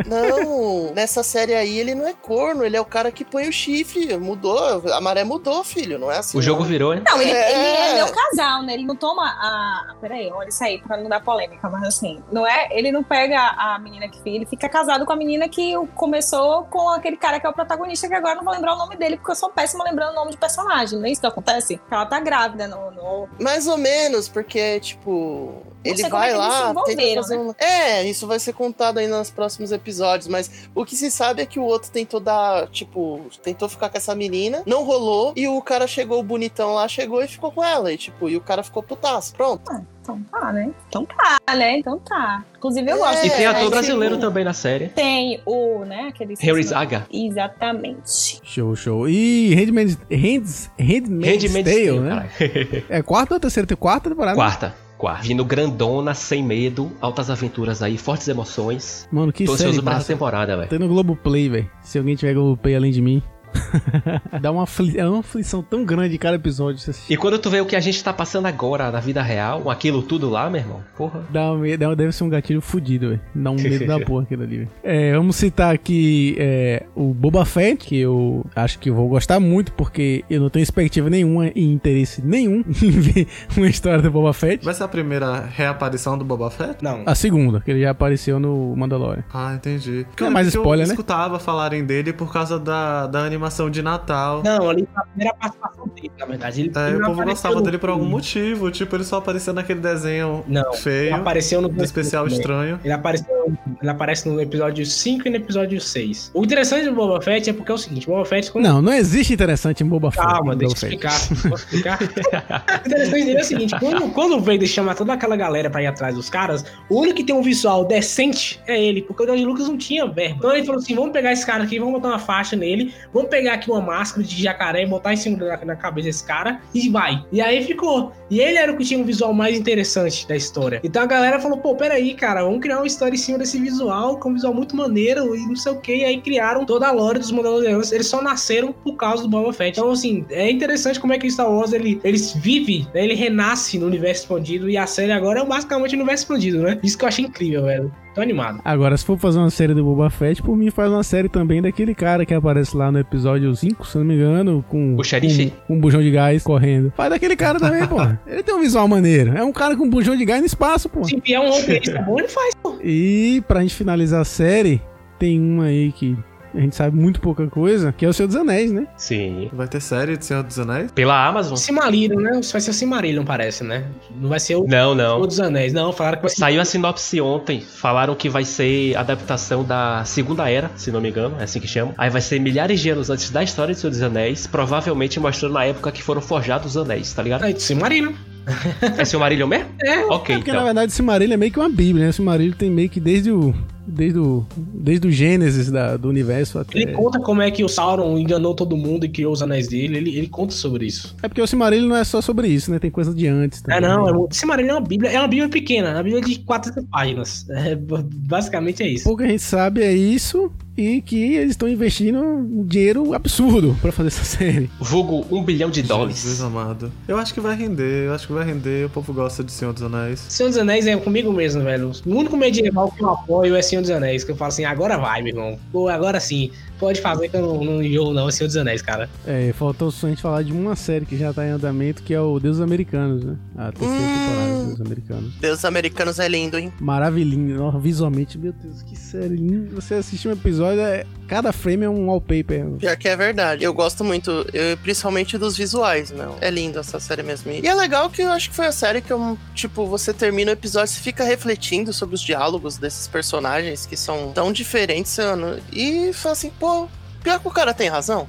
Não, nessa série aí ele não é corno, ele é o cara que põe o chifre. Mudou, a maré mudou, filho, não é assim.
O jogo
não.
virou, né?
Não, ele,
É.
ele é meu casal, né? Ele não toma a. Peraí, olha isso aí, pra não dar polêmica, mas assim, não é. Ele não pega a menina que ele fica casado com a menina que começou com aquele cara que é o protagonista, que agora eu não vou lembrar o nome dele, porque eu sou péssima lembrando o nome de personagem. É isso que acontece? Ela tá grávida no. no-
Mais ou menos, porque, tipo, ele
é
vai lá. tenta
envolveram,
fazer um... É, isso vai ser contado aí nos próximos episódios, mas o que se sabe é que o outro tentou dar, tipo, tentou ficar com essa menina, não rolou, e o cara chegou, bonitão lá, chegou e ficou com ela, e tipo, e o cara ficou putaço. Pronto.
Então tá, né? Então tá, né? Então tá. Inclusive eu gosto.
É,
E tem ator brasileiro
tipo,
também na série.
Tem o, né? Aquele.
Harry Zaga.
Exatamente.
Show, show. E Handmaid's, Hands, Handmaid's
Handmaid's
Tale,
Tale,
né? [LAUGHS] É quarta ou terceira? Tem quarta temporada?
Quarta. Quarta. Vindo grandona, sem medo, altas aventuras aí, fortes emoções.
Mano, que
Tô
série
ansioso pra essa temporada, velho.
Tem no Globoplay, velho. Se alguém tiver Globoplay além de mim. [LAUGHS] Dá uma, afli... é uma aflição tão grande cada episódio.
E quando tu vê o que a gente tá passando agora na vida real, aquilo tudo lá, meu irmão, porra.
Dá um dá- deve ser um gatilho fudido, velho. Dá um [LAUGHS] medo da porra aquilo ali, velho. É, vamos citar aqui é, o Boba Fett, que eu acho que eu vou gostar muito, porque eu não tenho expectativa nenhuma e interesse nenhum [LAUGHS] em ver uma história do Boba Fett.
Vai ser a primeira reaparição do Boba Fett?
Não.
A segunda, que ele já apareceu no Mandalorian.
Ah, entendi.
Não é mais spoiler,
eu
né?
escutava falarem dele por causa da, da animação de Natal.
Não, ali foi a primeira participação dele, na verdade. Ele,
É,
ele
o povo
apareceu
gostava dele por algum motivo. Tipo, ele só apareceu naquele desenho
Não, Ele
feio
apareceu no
do especial
também.
estranho.
Ele apareceu, ele aparece no episódio 5 e no episódio 6. O interessante do Boba Fett é porque é o seguinte, Boba Fett quando
Não, não existe interessante em Boba Fett.
Calma, deixa
Boba
eu
Fett.
explicar. Posso explicar? [LAUGHS] o interessante dele é o seguinte: quando, quando o Vader chama toda aquela galera pra ir atrás dos caras, o único que tem um visual decente é ele, porque o George Lucas não tinha verba. Então ele falou assim: vamos pegar esse cara aqui, vamos botar uma faixa nele, vamos pegar aqui uma máscara de jacaré e botar em cima da, na cabeça desse cara e vai. E aí ficou. E ele era o que tinha um visual mais interessante da história. Então a galera falou: pô, peraí, cara, vamos criar uma história em cima desse visual, com um visual muito maneiro e não sei o que. E aí criaram toda a lore dos Mandalorianos. Eles só nasceram por causa do Boba Fett. Então, assim, é interessante como é que Star Wars ele, ele vive, né? ele renasce no universo expandido. E a série agora é basicamente o universo expandido, né? Isso que eu achei incrível, velho. Tô animado.
Agora, se for fazer uma série do Boba Fett, por mim faz uma série também daquele cara que aparece lá no episódio 5, se não me engano, com,
O xerife?
com, com um bujão de gás correndo. Faz daquele cara também, [LAUGHS] pô. Ele tem um visual maneiro. É um cara com um bujão de gás no espaço, pô.
Se vier um roteirista bom, ele faz.
E pra gente finalizar a série, tem uma aí que a gente sabe muito pouca coisa, que é o Senhor dos Anéis, né?
Sim.
Vai ter série de Senhor dos Anéis?
Pela Amazon?
Cimarillion, né? Vai ser o Cimarillion, parece, né? Não vai ser o
Não,
Senhor
não.
dos Anéis. Não, falaram que vai ser.
Saiu a sinopse ontem. Falaram que vai ser adaptação da Segunda Era, se não me engano, é assim que chama. Aí vai ser milhares de anos antes da história de Senhor dos Anéis, provavelmente mostrando a época que foram forjados os anéis, tá ligado?
É, Cimarillion. [LAUGHS]
É Silmarillion mesmo?
É.
Ok,
Porque na
então.
verdade Silmarillion é meio que uma bíblia, né? Silmarillion tem meio que desde o desde o desde o Gênesis da- do universo até
Ele conta como é que o Sauron enganou todo mundo e criou os anéis dele. Ele, ele conta sobre isso.
É porque o Silmarillion não é só sobre isso, né? Tem coisa de antes também.
não. É, muito- esse Marillion é uma bíblia. É uma bíblia pequena. É uma bíblia de 400 páginas. É, basicamente é isso.
Pouco a gente sabe é isso e que eles estão investindo um dinheiro absurdo pra fazer essa série.
Vulgo um bilhão de
Jesus
dólares.
amado. Eu acho que vai render, eu acho que vai render. O povo gosta de Senhor dos Anéis.
Senhor dos Anéis é comigo mesmo, velho. O único medieval que eu apoio é Senhor dos Anéis. Que eu falo assim, agora vai, meu irmão. Pô, agora sim. Pode fazer que eu não, não enjoo, não. É Senhor dos Anéis, cara.
É, faltou só a gente falar de uma série que já tá em andamento, que é o Deus Americanos, né? A terceira
Hum.
temporada dos Deus Americanos.
Deus americanos é lindo, hein?
Maravilhinho, visualmente, meu Deus, que série linda. Você assiste um episódio, é, cada frame é um wallpaper.
Pior que é verdade. Eu gosto muito, eu- principalmente dos visuais, né? É lindo essa série mesmo. E é legal que eu acho que foi a série que eu, tipo, você termina o episódio, você fica refletindo sobre os diálogos desses personagens que são tão diferentes, mano. E fala assim, pô, pior que o cara tem razão.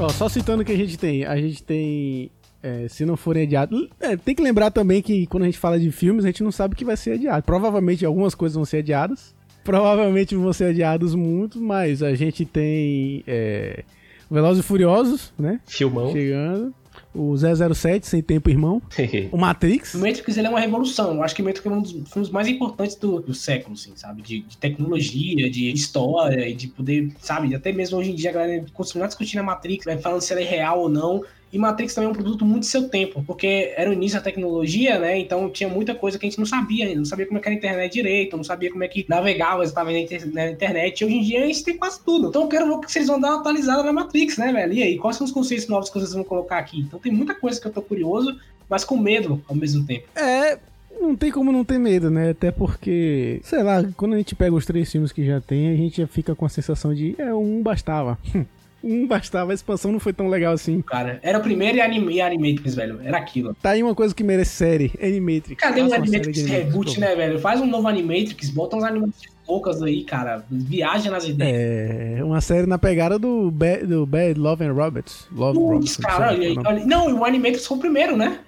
Ó, só citando o que a gente tem. A gente tem. é, se não forem adiados. é, tem que lembrar também que quando a gente fala de filmes, a gente não sabe o que vai ser adiado. Provavelmente algumas coisas vão ser adiadas. Provavelmente vão ser adiados muito, mas a gente tem. É, Velozes e Furiosos, né?
Filmão.
Chegando. O 007, Sem Tempo Irmão. [LAUGHS] O Matrix.
O Matrix ele é uma revolução. Eu acho que o Matrix é um dos filmes mais importantes do, do século, assim, sabe? De, de tecnologia, de história e de poder, sabe? Até mesmo hoje em dia a galera continua discutindo a Matrix, vai falando se ela é real ou não. E Matrix também é um produto muito do seu tempo, porque era o início da tecnologia, né? Então tinha muita coisa que a gente não sabia ainda. Não sabia como é que era a internet direito, não sabia como é que navegava exatamente na, inter- na internet. E hoje em dia a gente tem quase tudo. Então eu quero ver se eles vão dar uma atualizada na Matrix, né, velho? E aí, quais são os conceitos novos que vocês vão colocar aqui? Então tem muita coisa que eu tô curioso, mas com medo ao mesmo tempo.
É. Não tem como não ter medo, né? Até porque, sei lá, quando a gente pega os três filmes que já tem, a gente já fica com a sensação de, é, um bastava. [LAUGHS] um bastava, a expansão não foi tão legal assim.
Cara, era o primeiro e anime, Animatrix, velho. Era aquilo.
Tá aí uma coisa que merece série, Animatrix.
Cadê
série
Animatrix reboot, né, velho? Faz um novo Animatrix, bota uns Animatrix loucas aí, cara. Viaja nas ideias.
É, uma série na pegada do Bad, do Bad Love and Roberts. Love
Putz, cara, olha,
é
olha. Não, e o Animatrix foi o primeiro, né?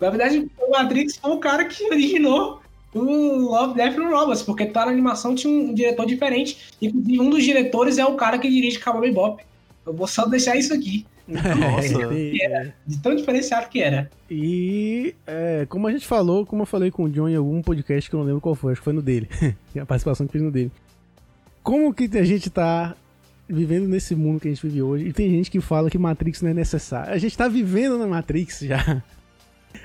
Na verdade, o Matrix foi o cara que originou o Love, Death and Robots, porque na animação tinha um diretor diferente. Inclusive, um dos diretores é o cara que dirige Cowboy Bebop. Eu vou só deixar isso aqui.
Nossa. [LAUGHS]
De tão diferenciado que era.
E é, como a gente falou, como eu falei com o John em algum podcast que eu não lembro qual foi, acho que foi no dele. [LAUGHS] a participação que fiz no dele. Como que a gente tá vivendo nesse mundo que a gente vive hoje? E tem gente que fala que Matrix não é necessário. A gente tá vivendo na Matrix já.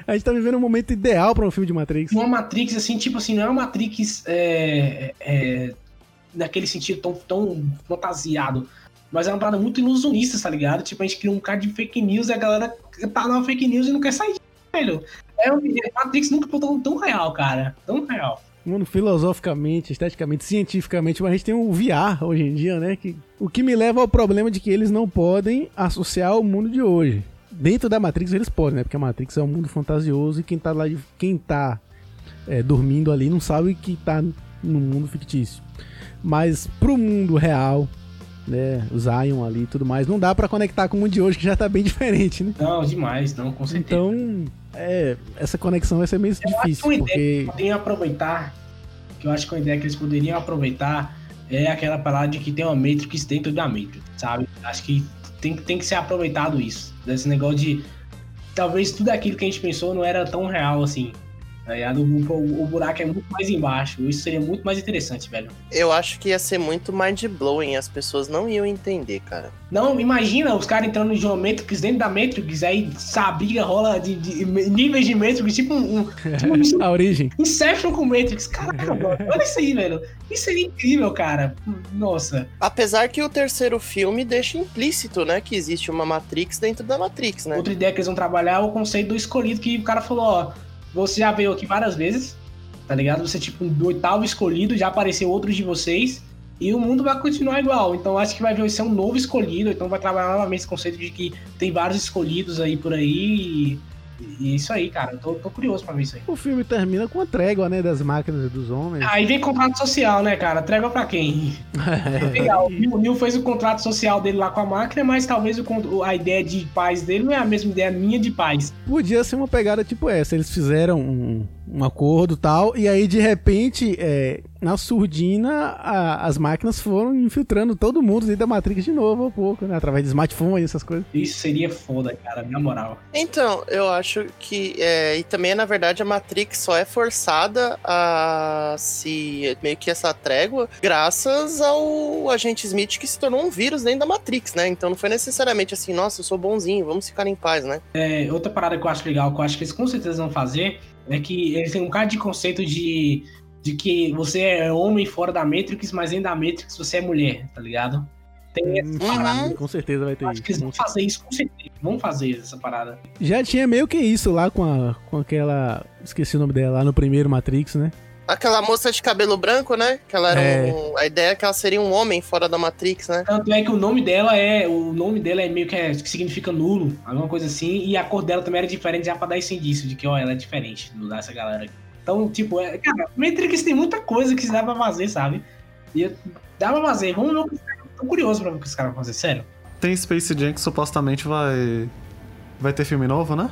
A gente tá vivendo um momento ideal pra um filme de Matrix.
uma Matrix, assim, tipo assim, não é uma Matrix é, é, naquele sentido tão, tão fantasiado, mas é uma parada muito ilusionista, tá ligado? Tipo, a gente cria um cara de fake news e a galera tá na fake news e não quer sair, velho. É, é, Matrix nunca foi tão, tão real, cara. Tão real.
Mano, filosoficamente, esteticamente, cientificamente, mas a gente tem um VR hoje em dia, né? Que, o que me leva ao problema de que eles não podem associar ao mundo de hoje. Dentro da Matrix eles podem, né? Porque a Matrix é um mundo fantasioso e quem tá lá, quem tá é, dormindo ali não sabe que tá no mundo fictício. Mas pro mundo real, né? O Zion ali e tudo mais, não dá pra conectar com o mundo de hoje que já tá bem [LAUGHS] diferente, né?
Não, demais, não, com certeza.
Então, é, essa conexão vai ser meio difícil,
uma
porque
poderiam aproveitar, que eu acho que uma ideia que eles poderiam aproveitar é aquela parada de que tem uma Matrix dentro da Matrix, sabe? Acho que tem, tem que ser aproveitado isso. Desse negócio de. Talvez tudo aquilo que a gente pensou não era tão real assim. Tá ligado? O, o, o buraco é muito mais embaixo. Isso seria muito mais interessante, velho.
Eu acho que ia ser muito mind-blowing, as pessoas não iam entender, cara.
Não, imagina os caras entrando de uma Matrix dentro da Matrix, aí essa briga rola de, de níveis de Matrix, tipo um, um, tipo um [LAUGHS]
a origem.
Inception com Matrix. Caraca, mano, [LAUGHS] olha isso aí, velho. Isso seria incrível, cara. Nossa.
Apesar que o terceiro filme deixa implícito, né, que existe uma Matrix dentro da Matrix, né?
Outra ideia que eles vão trabalhar é o conceito do escolhido, que o cara falou, ó, você já veio aqui várias vezes, tá ligado? Você tipo do oitavo escolhido, já apareceu outros de vocês, e o mundo vai continuar igual. Então acho que vai ser um novo escolhido, então vai trabalhar novamente esse conceito de que tem vários escolhidos aí por aí. E, E é isso aí, cara. Eu tô, tô curioso pra ver isso aí.
O filme termina com a trégua, né, das máquinas e dos homens.
Aí vem contrato social, né, cara? Trégua pra quem? [LAUGHS] Legal. O Neil- fez o contrato social dele lá com a máquina, mas talvez o a ideia de paz dele não é a mesma ideia minha de paz.
Podia ser uma pegada tipo essa. Eles fizeram um, um acordo e tal, e aí de repente, é, na surdina, a- as máquinas foram infiltrando todo mundo dentro da Matrix de novo, ao pouco, né? Através de smartphone e essas coisas.
Isso seria foda, cara, na moral.
Então, eu acho que. é, e também, na verdade, a Matrix só é forçada a se. meio que essa trégua, graças ao agente Smith que se tornou um vírus dentro da Matrix, né? Então não foi necessariamente assim, nossa, eu sou bonzinho, vamos ficar em paz, né?
É, outra parada que eu acho legal, que eu acho que eles com certeza vão fazer, é que eles têm um cara de conceito de, de que você é homem fora da Matrix, mas dentro da Matrix você é mulher, tá ligado? Tem essa
Hum,
parada.
Com certeza vai ter
acho que eles
isso.
vão fazer isso com certeza. Vão fazer essa parada.
Já tinha meio que isso lá com, a, com aquela. Esqueci o nome dela, lá no primeiro Matrix, né?
Aquela moça de cabelo branco, né? Que ela era
É.
um, A ideia é que ela seria um homem fora da Matrix, né?
Tanto é que o nome dela é. O nome dela é meio que, é, que significa nulo, alguma coisa assim, e a cor dela também era diferente, já pra dar esse indício de que, ó, ela é diferente do- dessa galera. Então, tipo, é, cara, Matrix tem muita coisa que dá pra fazer, sabe? E dá pra fazer. Vamos ver o que os caras. Tô curioso pra ver o que os caras vão fazer, sério.
Tem Space Jam que supostamente vai. Vai ter filme novo, né?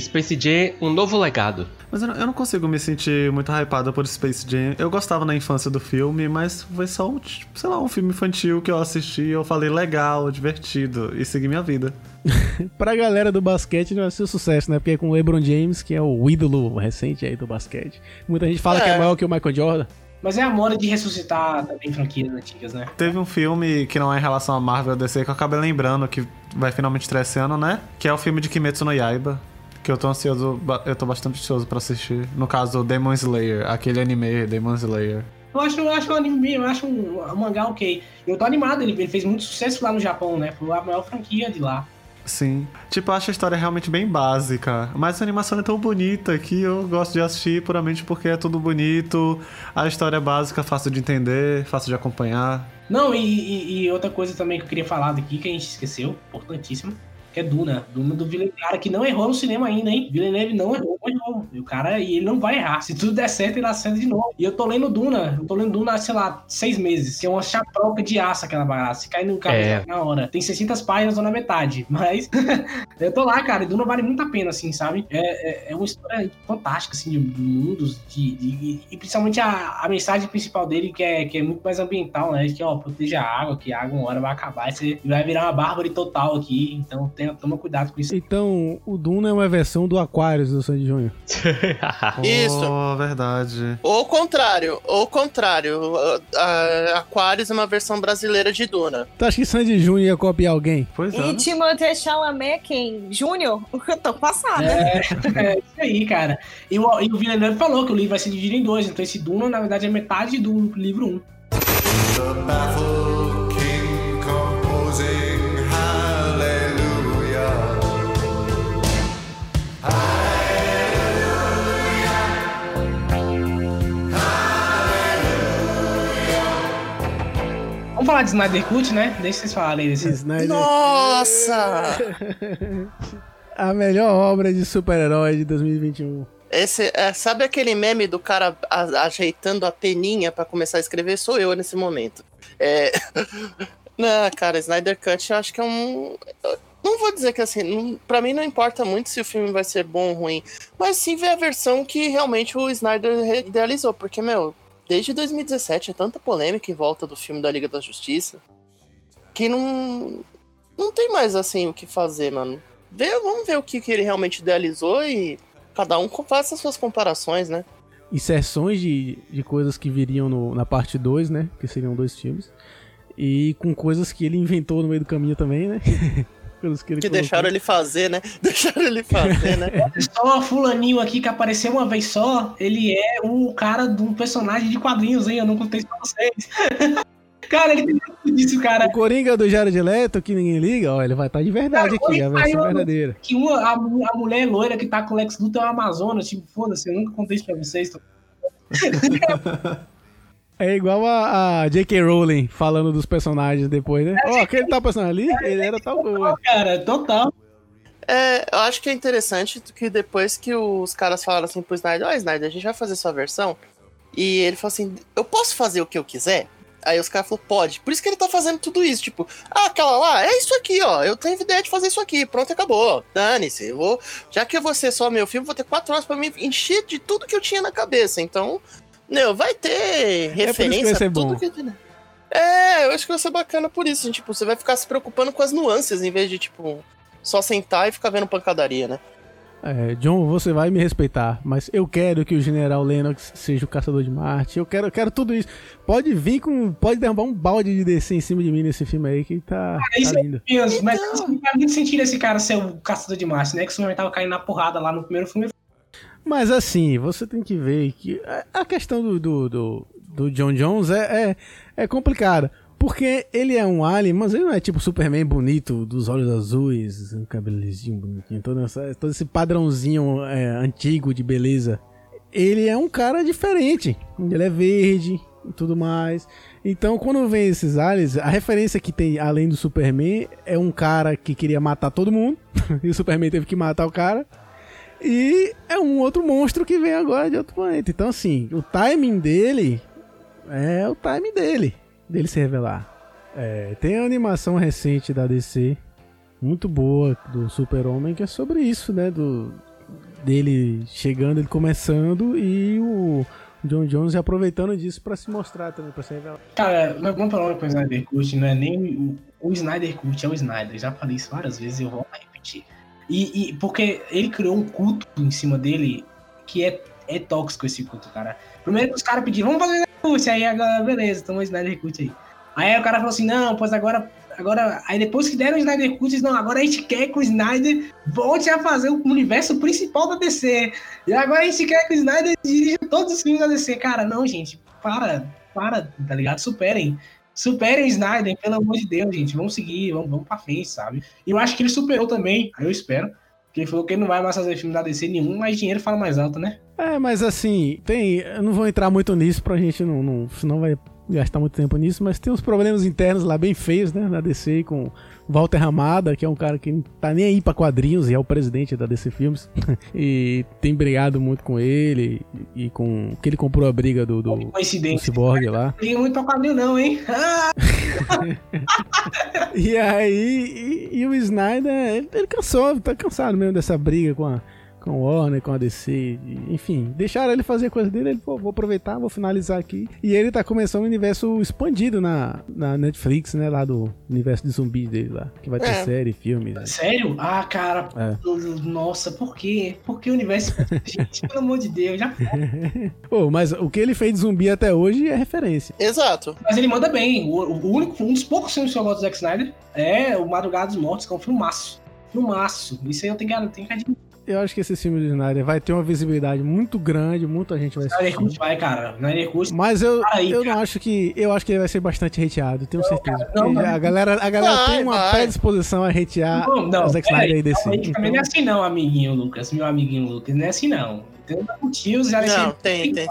Space Jam, um novo legado.
Mas eu não, eu não consigo me sentir muito hypado por Space Jam. Eu gostava na infância do filme, mas foi só um, tipo, sei lá, um filme infantil que eu assisti e eu falei legal, divertido, e segui minha vida. [LAUGHS]
Pra galera do basquete não vai ser um sucesso, né? Porque é com o LeBron James, que é o ídolo recente aí do basquete. Muita gente fala que é
É.
maior que o Michael Jordan.
Mas é a moda de ressuscitar também franquias antigas, né?
Teve um filme que não é em relação a Marvel ou DC que eu acabei lembrando que vai finalmente estrear esse ano, né? Que é o filme de Kimetsu no Yaiba. Que eu tô ansioso, eu tô bastante ansioso pra assistir. No caso, Demon Slayer, aquele anime Demon Slayer.
Eu acho, eu acho um anime, eu acho um, um mangá ok. Eu tô animado, ele, ele fez muito sucesso lá no Japão, né? Foi a maior franquia de lá.
Sim. Tipo, eu acho a história realmente bem básica. Mas a animação é tão bonita que eu gosto de assistir puramente porque é tudo bonito. A história é básica, fácil de entender, fácil de acompanhar.
Não, e, e- e outra coisa também que eu queria falar daqui, que a gente esqueceu, importantíssimo, que é Duna. Duna do Villeneuve, cara que não errou no cinema ainda, hein? Villeneuve não errou, não errou. E o cara, e ele não vai errar. Se tudo der certo, ele acerta de novo. E eu tô lendo Duna, eu tô lendo Duna sei lá, seis meses, que é uma chaproca de aço aquela bagaça. Se cair no carro
É.
na hora. Tem 600 páginas, ou na metade. [LAUGHS] Mas [LAUGHS] eu tô lá, cara, e Duna vale muito a pena, assim, sabe? É, é, é uma história fantástica, assim, de mundos, de, de- e principalmente a, a mensagem principal dele, que é, que é muito mais ambiental, né? Que, ó, proteja a água, que a água uma hora vai acabar e você vai virar uma bárbara total aqui. Então, tenha, toma cuidado com isso.
Então, o Duna é uma versão do Aquarius do Sandy Júnior. [LAUGHS]
Isso.
Oh, verdade.
Ou o contrário, ou o contrário. A, Aquarius é uma versão brasileira de Duna.
Tu acha que Sandy Júnior ia copiar alguém?
Pois é.
E
né?
Timothée Chalamet, quem? Júnior? [LAUGHS] Eu tô passada.
É, é isso aí, cara. E o, e o Villeneuve falou que o livro vai ser dividido em dois. Então, esse Duna, na verdade, é metade do livro 1.
The
Vamos falar de Snyder Cut, né? Deixa vocês falarem desse.
Snyder,
Nossa! [LAUGHS]
a melhor obra de super-herói de 2021.
Esse, é, sabe aquele meme do cara a- ajeitando a peninha pra começar a escrever? Sou eu nesse momento. É... [LAUGHS] Não, cara, Snyder Cut eu acho que é um. Não vou dizer que assim, não, pra mim não importa muito se o filme vai ser bom ou ruim, mas sim ver a versão que realmente o Snyder idealizou, porque, meu, desde 2017 é tanta polêmica em volta do filme da Liga da Justiça que não. Não tem mais assim o que fazer, mano. Vê, vamos ver o que, que ele realmente idealizou e cada um faça as suas comparações, né?
Inserções de, de coisas que viriam no- na parte 2, né? Que seriam dois filmes. E com coisas que ele inventou no meio do caminho também, né? [LAUGHS] coisas que ele
Que
colocou.
deixaram ele fazer, né? [LAUGHS] Deixaram ele fazer, né? [LAUGHS]
Só fulaninho aqui que apareceu uma vez só, ele é o cara de um personagem de quadrinhos, hein? Eu não contei isso pra vocês. [LAUGHS] cara, ele tem muito disso, cara.
O Coringa do Jared Leto, que ninguém liga, ó, ele vai estar de verdade
Cara,
aqui, a versão verdadeira.
Que uma, a, a mulher loira que tá com o Lex Luthor é uma Amazona, tipo, foda-se, eu nunca contei isso pra vocês. tô-
É igual a, a J.K. Rowling falando dos personagens depois, né? Ó, aquele tal personagem ali, ele era tal coisa.
Cara, total.
É, eu acho que é interessante que depois que os caras falaram assim pro Snyder, ó, Snyder, a gente vai fazer sua versão. E ele falou assim: eu posso fazer o que eu quiser? Aí os caras falaram, pode. Por isso que ele tá fazendo tudo isso. Tipo, ah, aquela lá, é isso aqui, ó. Eu tenho ideia de fazer isso aqui. Pronto, acabou. Dane-se. Eu vou. Já que eu vou ser só meu filme, vou ter quatro horas pra me encher de tudo que eu tinha na cabeça. Então, meu, vai ter
É
referência
ser
a tudo
bom.
que. É, eu acho que vai ser bacana por isso. Tipo, você vai ficar se preocupando com as nuances em vez de, tipo, só sentar e ficar vendo pancadaria, né?
É, John, você vai me respeitar, mas eu quero que o General Lennox seja o caçador de Marte. Eu quero, eu quero tudo isso. Pode vir com. Pode derrubar um balde de DC em cima de mim nesse filme aí que tá,
isso
tá
é
lindo.
Deus, mas não faz muito sentido esse cara ser o caçador de Marte, né? Que o Superman tava caindo na porrada lá no primeiro filme.
Mas assim, você tem que ver que a- questão do, do, do, do John Jones é, é, é complicada. Porque ele é um alien, mas ele não é tipo Superman bonito, dos olhos azuis, um cabelezinho bonitinho, todo, essa- todo esse padrãozinho é, antigo de beleza. Ele é um cara diferente. Ele é verde e tudo mais. Então, quando vem esses aliens, a referência que tem além do Superman é um cara que queria matar todo mundo. [LAUGHS] e o Superman teve que matar o cara. E é um outro monstro que vem agora de outro planeta. Então, assim, o timing dele é o timing dele, dele se revelar. É, tem a animação recente da DC, muito boa, do Super-Homem, que é sobre isso, né? Do, dele chegando, ele começando e o John Jones aproveitando disso pra se mostrar também, pra se revelar.
Cara, vamos falar uma coisa, Snyder Cut, não é nem o, o Snyder Cut, é o Snyder. Já falei isso várias vezes e eu vou repetir. E, e porque ele criou um culto em cima dele que é, é tóxico esse culto, cara. Primeiro os caras pediram, vamos fazer Cut, aí agora, beleza, toma o Snyder Cut aí. Aí o cara falou assim, não, pois agora. Agora, aí depois que deram o Snyder Cut, não, agora a gente quer que o Snyder volte a fazer o universo principal da DC. E agora a gente quer que o Snyder dirija todos os filmes da DC. Cara, não, gente, para, para, tá ligado? Superem. Superem Snyder, pelo amor de Deus, gente. Vamos seguir, vamos, vamos pra frente, sabe? E eu acho que ele superou também, eu espero. Porque ele falou que ele não vai mais fazer filme da DC nenhum, mas dinheiro fala mais alto, né?
É, mas assim, tem. Eu não vou entrar muito nisso pra gente não. não senão vai gastar muito tempo nisso, mas tem uns problemas internos lá bem feios, né? Na DC com Walter Ramada, que é um cara que não tá nem aí pra quadrinhos e é o presidente da DC Filmes. [LAUGHS] e tem brigado muito com ele e, com. que ele comprou a briga do, do, do. Cyborg lá.
Não muito pra quadrinho, não, hein? Ah, [LAUGHS]
E aí, e, e o Snyder, ele, ele cansou, tá cansado mesmo dessa briga com a, com o Warner, com a DC, enfim, deixaram ele fazer a coisa dele, ele falou, vou aproveitar, vou finalizar aqui. E ele tá começando um universo expandido na, na Netflix, né, lá do universo de zumbis dele lá, que vai ter
É.
série, filme.
sério? Ah, cara.
É.
Nossa, por quê? Por que o universo. [LAUGHS] gente, pelo amor de Deus, já [LAUGHS]
Pô, mas o que ele fez de zumbi até hoje é referência.
Exato.
Mas ele manda bem. O, o único, um dos poucos filmes que eu gosto do Zack Snyder é o Madrugada dos Mortos, que é um filmaço. Filmaço. Isso aí eu tenho que, tenho que admitir.
Eu acho que esse filme do Snyder vai ter uma visibilidade muito grande, muita gente vai
Snyder
assistir.
Cut vai, cara. Snyder Cut.
Mas eu,
aí,
eu
cara.
não acho que. Eu acho que ele vai ser bastante hateado, tenho certeza.
não, não.
a galera, a galera
Vai,
tem uma
vai.
predisposição a hatear
Não, não,
o Zack Snyder e
aí, que também não é
Então,
assim não, amiguinho Lucas, meu amiguinho Lucas, não é assim não. Tem motivos já
Não, tem, tem.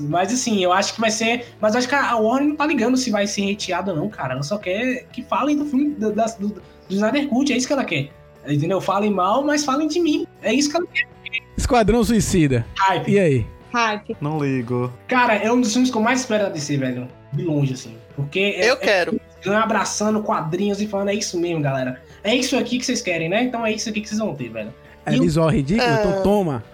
Mas assim, eu acho que vai ser. Mas eu acho que a Warner não tá ligando se vai ser hateada ou não, cara. Ela só quer que falem do filme do, da- do, do Snyder Cut, é isso que ela quer. Entendeu? Falem mal, mas falem de mim. É isso que ela quer.
Esquadrão Suicida.
Hype.
E aí?
Hype.
Não ligo.
Cara, é um dos filmes que eu mais espero da DC, velho. De longe, assim. Porque é,
Eu quero.
é abraçando quadrinhos e falando, é isso mesmo, galera. É isso aqui que vocês querem, né? Então é isso aqui que vocês vão ter, velho.
É
E o-
visual ridículo?
É.
Então toma.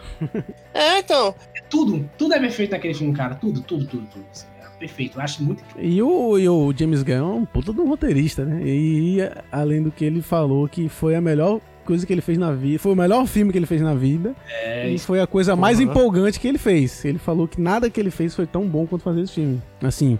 É, então.
Tudo, tudo é perfeito naquele filme, cara. Tudo, tudo, tudo, tudo. assim, é perfeito. Eu acho muito.
E o, e o James Gunn é um puta de um roteirista, né? E além do que ele falou que foi a melhor coisa que ele fez na vida. Foi o melhor filme que ele fez na vida.
É,
E foi a coisa mais
Porra.
empolgante que ele fez. Ele falou que nada que ele fez foi tão bom quanto fazer esse filme. Assim,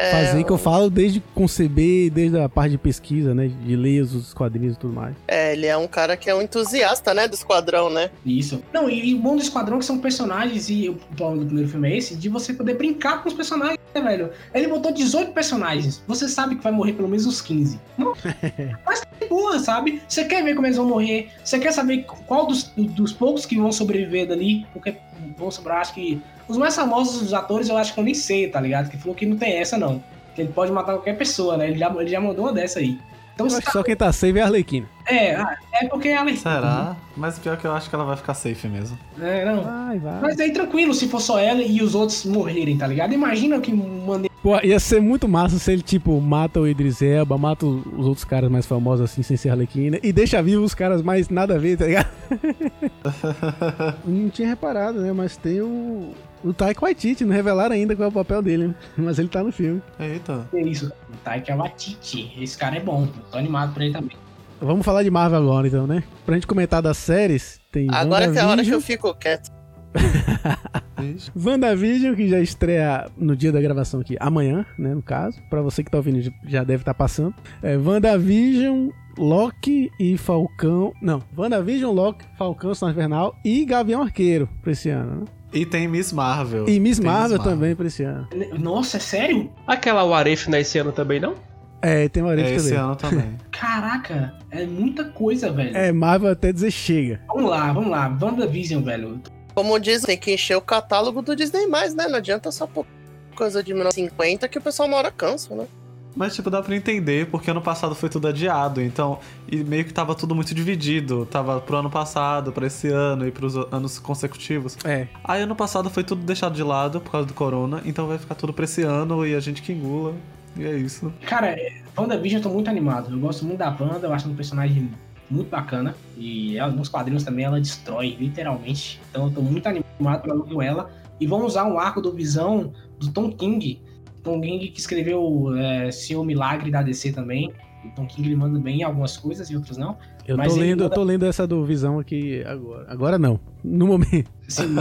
É,
fazer que eu falo desde conceber, desde a parte de pesquisa, né? De ler os quadrinhos e tudo mais.
É, ele é um cara que é um entusiasta, né, do esquadrão, né?
Isso. Não, e, e o bom do Esquadrão é que são personagens, e o plano do primeiro filme é esse, de você poder brincar com os personagens, né, velho? Ele botou 18 personagens. Você sabe que vai morrer pelo menos uns 15. Não, [LAUGHS] mas tá de boa, sabe? Você quer ver como eles vão morrer? Você quer saber qual dos, dos poucos que vão sobreviver dali? Porque vão sobrar, acho que. Os mais famosos dos atores eu acho que eu nem sei, tá ligado? Que falou que não tem essa, não. Que ele pode matar qualquer pessoa, né? Ele já, ele já mandou uma dessa aí. Então,
Eu
você
acho que
tá-
só quem tá safe é a Arlequina.
é, ah, é porque ela.
Será? Mas pior que eu acho que ela vai ficar safe mesmo.
É, não.
Vai, vai.
Mas aí tranquilo, se for só ela e os outros morrerem, tá ligado? Imagina que maneiro.
Pô, ia ser muito massa se ele, tipo, mata o Idris Elba, mata os outros caras mais famosos, assim, sem ser Arlequina, e deixa vivo os caras mais nada a ver, tá ligado? [LAUGHS] não tinha reparado, né? Mas tem o... O Taika Waititi, não revelaram ainda qual é o papel dele, né? [LAUGHS] Mas ele tá no filme.
Eita.
É isso. O Taika Waititi. Esse cara é bom. Tô animado pra ele também.
Vamos falar de Marvel agora, então, né? Pra gente comentar das séries, tem
Agora que é a hora que eu fico quieto. [LAUGHS]
WandaVision, que já estreia no dia da gravação aqui, amanhã, né, no caso. Pra você que tá ouvindo, já deve estar passando. É, WandaVision, Loki e Falcão... Não, WandaVision, Loki, Falcão, Soldado Invernal e Gavião Arqueiro pra esse ano, né?
E tem Miss Marvel.
E Miss
Tem
Marvel também pra esse ano.
Nossa, é sério?
Aquela Warif não é esse ano também, não?
É, tem uma
É esse
também.
ano também. [LAUGHS]
Caraca, é muita coisa, velho.
É, Marvel até dizer chega.
Vamos lá, vamos lá. WandaVision, velho.
Como diz, tem que encher o catálogo do Disney+, né? Não adianta só pôr coisa de 1950 que o pessoal uma hora cansa, né?
Mas, tipo, dá pra entender, porque ano passado foi tudo adiado, então. E meio que tava tudo muito dividido. Tava pro ano passado, pra esse ano e pros anos consecutivos.
É.
Aí ano passado foi tudo deixado de lado por causa do corona, então vai ficar tudo pra esse ano e a gente que engula. E é isso.
Cara, é, WandaVision eu tô muito animado. Eu gosto muito da Wanda, eu acho um personagem muito bacana. E ela, nos quadrinhos também ela destrói, literalmente. Então eu tô muito animado pra ver ela. E vão usar um arco do Visão do Tom King. Tom King que escreveu é, Seu Milagre da DC também. Tom King ele manda bem em algumas coisas e outras não.
Eu tô lendo, eu
manda-
tô lendo essa do Visão aqui agora. Agora não. No momento.
Sim,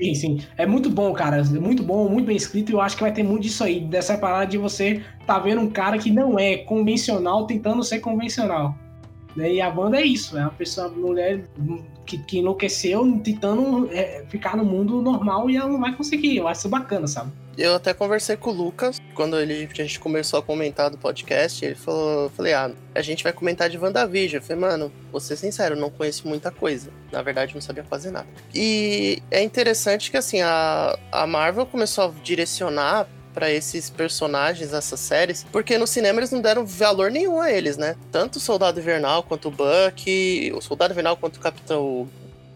sim, sim. É muito bom, cara. É muito bom, muito bem escrito. E eu acho que vai ter muito disso aí. Dessa parada de você tá vendo um cara que não é convencional tentando ser convencional. Né? E a banda é isso. É uma pessoa, uma mulher que, que enlouqueceu tentando é, ficar no mundo normal e ela não vai conseguir. Eu acho bacana, sabe?
Eu até conversei com o Lucas quando ele, a gente começou a comentar do podcast. Ele falou: falei, ah, a gente vai comentar de WandaVision. Eu falei, mano, vou ser sincero, não conheço muita coisa. Na verdade, não sabia fazer nada. E é interessante que, assim, a, a Marvel começou a direcionar pra esses personagens, essas séries, porque no cinema eles não deram valor nenhum a eles, né? Tanto o Soldado Invernal quanto o Bucky, o Soldado Invernal quanto o Capitão.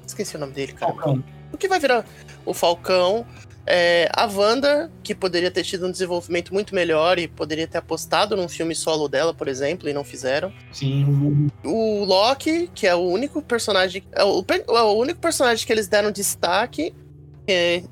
Esqueci o nome dele, cara.
Falcão.
O que vai virar o Falcão, é, a Wanda, que poderia ter tido um desenvolvimento muito melhor e poderia ter apostado num filme solo dela, por exemplo, e não fizeram.
Sim,
O Loki, que é o único personagem. É o, é o único personagem que eles deram destaque.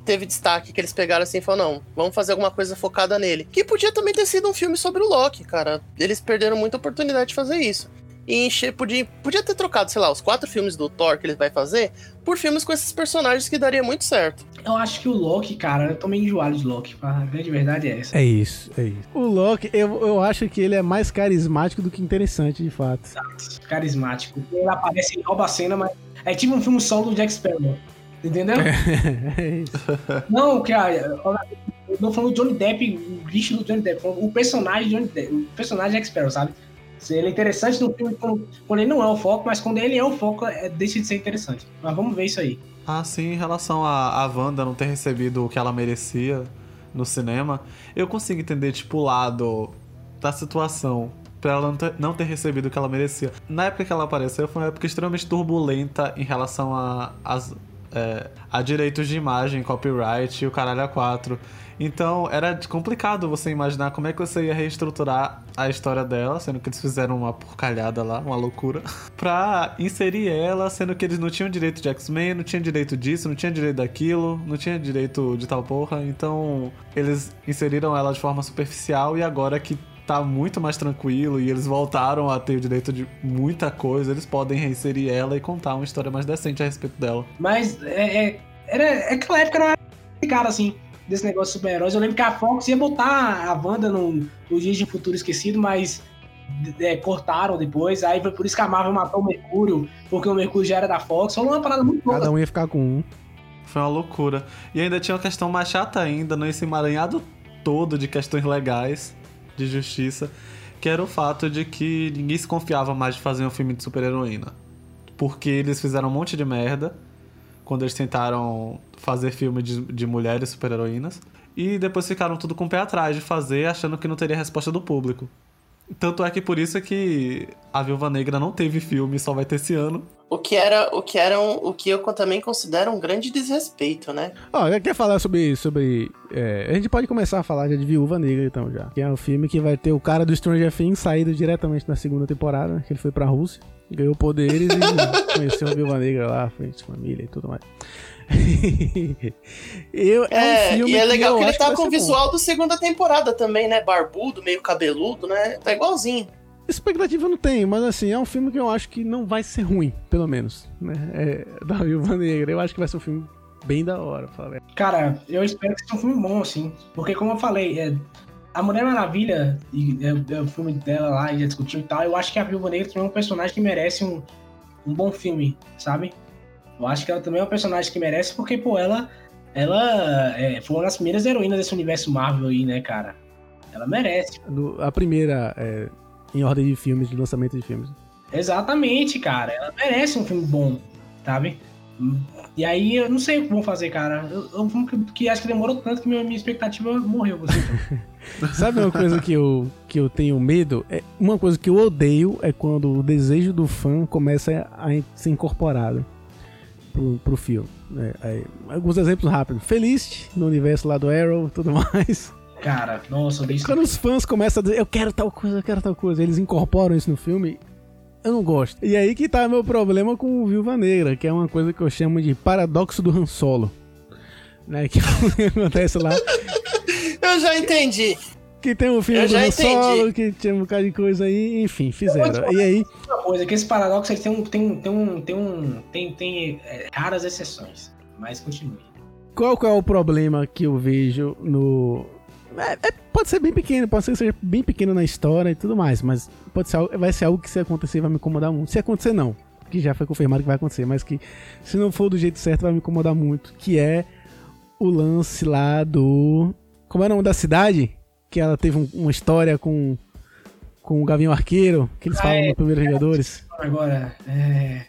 Teve destaque que eles pegaram assim e falaram: não, vamos fazer alguma coisa focada nele. Que podia também ter sido um filme sobre o Loki, cara. Eles perderam muita oportunidade de fazer isso. E encher, podia, podia ter trocado, sei lá, os quatro filmes do Thor que ele vai fazer por filmes com esses personagens que daria muito certo.
eu acho que o Loki, cara, eu tô meio enjoado de Loki. A grande verdade é essa.
É isso, é isso. O Loki, eu, eu acho que ele é mais carismático do que interessante, de fato.
Carismático. Ele aparece e rouba a cena, mas é tipo um filme solo do Jack Sparrow. Entendeu? [LAUGHS]
É isso.
Não, que a. Eu não falando do Johnny Depp, o bicho do Johnny Depp, o personagem Johnny Depp, o personagem Jack Sparrow, sabe? Se Ele é interessante no filme quando, quando ele não é o foco, mas quando ele é o foco, é, deixa de ser interessante. Mas vamos ver isso aí.
Ah, sim, em relação a, a Wanda não ter recebido o que ela merecia no cinema, eu consigo entender, tipo, o lado da situação pra ela não ter, não ter recebido o que ela merecia. Na época que ela apareceu, foi uma época extremamente turbulenta em relação as, é, a direitos de imagem, copyright e o caralho a quatro. Então era complicado você imaginar como é que você ia reestruturar a história dela, sendo que eles fizeram uma porcalhada lá, uma loucura, [LAUGHS] pra inserir ela, sendo que eles não tinham direito de X-Men, não tinham direito disso, não tinham direito daquilo, não tinha direito de tal porra. Então eles inseriram ela de forma superficial e agora que tá muito mais tranquilo e eles voltaram a ter o direito de muita coisa, eles podem reinserir ela e contar uma história mais decente a respeito dela.
Mas é, é, era, é aquela época não era cara assim, desse negócio de super-heróis. Eu lembro que a Fox ia botar a Wanda no, no Dias de Futuro Esquecido, mas é, cortaram depois. Aí foi por isso que a Marvel matou o Mercúrio, porque o Mercúrio já era da Fox. Falou uma parada muito louca.
Cada um ia ficar com um.
Foi uma loucura. E ainda tinha uma questão mais chata ainda, nesse emaranhado todo de questões legais, de justiça, que era o fato de que ninguém se confiava mais de fazer um filme de super-heroína. Porque eles fizeram um monte de merda quando eles tentaram fazer filme de, de mulheres super-heroínas. E depois ficaram tudo com o pé atrás de fazer, achando que não teria resposta do público. Tanto é que por isso é que a Viúva Negra não teve filme, só vai ter esse ano.
O que era, o que era um, o que eu também considero um grande desrespeito, né?
Ó, já quer falar sobre. sobre é, a gente pode começar a falar já de Viúva Negra, então, já. Que é um filme que vai ter o cara do Stranger Things saído diretamente na segunda temporada, né, que ele foi pra Rússia, ganhou poderes e [LAUGHS] conheceu a Viúva Negra lá, frente de família e tudo mais. [LAUGHS] eu, é,
É,
um filme
e é legal que,
eu
ele tá com o
ser bom.
visual do segunda temporada também, né? Barbudo, meio cabeludo, né? Tá igualzinho.
Expectativa eu não tenho, mas assim, é um filme que eu acho que não vai ser ruim, pelo menos. Né? É, [LAUGHS] da Viúva Negra. Eu acho que vai ser um filme bem da hora, verdade.
Cara, eu espero que seja um filme bom, assim. Porque, como eu falei, é, a Mulher Maravilha, e é, é o filme dela lá, e já discutiu e tal, eu acho que a Viúva Negra também é um personagem que merece um, um bom filme, sabe? Eu acho que ela também é um personagem que merece, porque, pô, ela, ela é, foi uma das primeiras heroínas desse universo Marvel aí, né, cara? Ela merece.
No- a primeira, é, em ordem de filmes, de lançamento de filmes.
Exatamente, cara. Ela merece um filme bom, sabe? E aí, eu não sei o que vão fazer, cara. Eu- É um filme que, que acho que demorou tanto que minha, minha expectativa morreu. Assim. [LAUGHS]
Sabe uma coisa que eu, que eu tenho medo? É, uma coisa que eu odeio é quando o desejo do fã começa a ser incorporado pro, pro filme. né? Aí, alguns exemplos rápidos. Felicity, no universo lá do Arrow e tudo [LAUGHS] mais.
Cara, nossa, isso.
Quando os fãs começam a dizer, eu quero tal coisa, eu quero tal coisa, eles incorporam isso no filme, eu não gosto. E aí que tá meu problema com o Viúva Negra, que é uma coisa que eu chamo de paradoxo do Han Solo. Né, que [LAUGHS] acontece lá.
Eu já entendi.
Que tem o filme do. Solo, que tinha um bocado de coisa aí, enfim, fizeram. E aí,
Uma coisa, que esse paradoxo tem um. Tem um. Tem um. Tem, um, tem, tem é, raras exceções. Mas continue.
qual que é o problema que eu vejo no. É- é- pode ser bem pequeno, pode ser que seja bem pequeno na história e tudo mais, mas pode ser, vai ser algo que se acontecer vai me incomodar muito. Se acontecer, não. Que já foi confirmado que vai acontecer, mas que se não for do jeito certo vai me incomodar muito. Que é o lance lá do. Como é o nome da cidade? Que ela teve um- uma história com. Com o Gavião Arqueiro, que eles
Ah,
falam
é.
no Primeiros Vingadores.
Agora, é.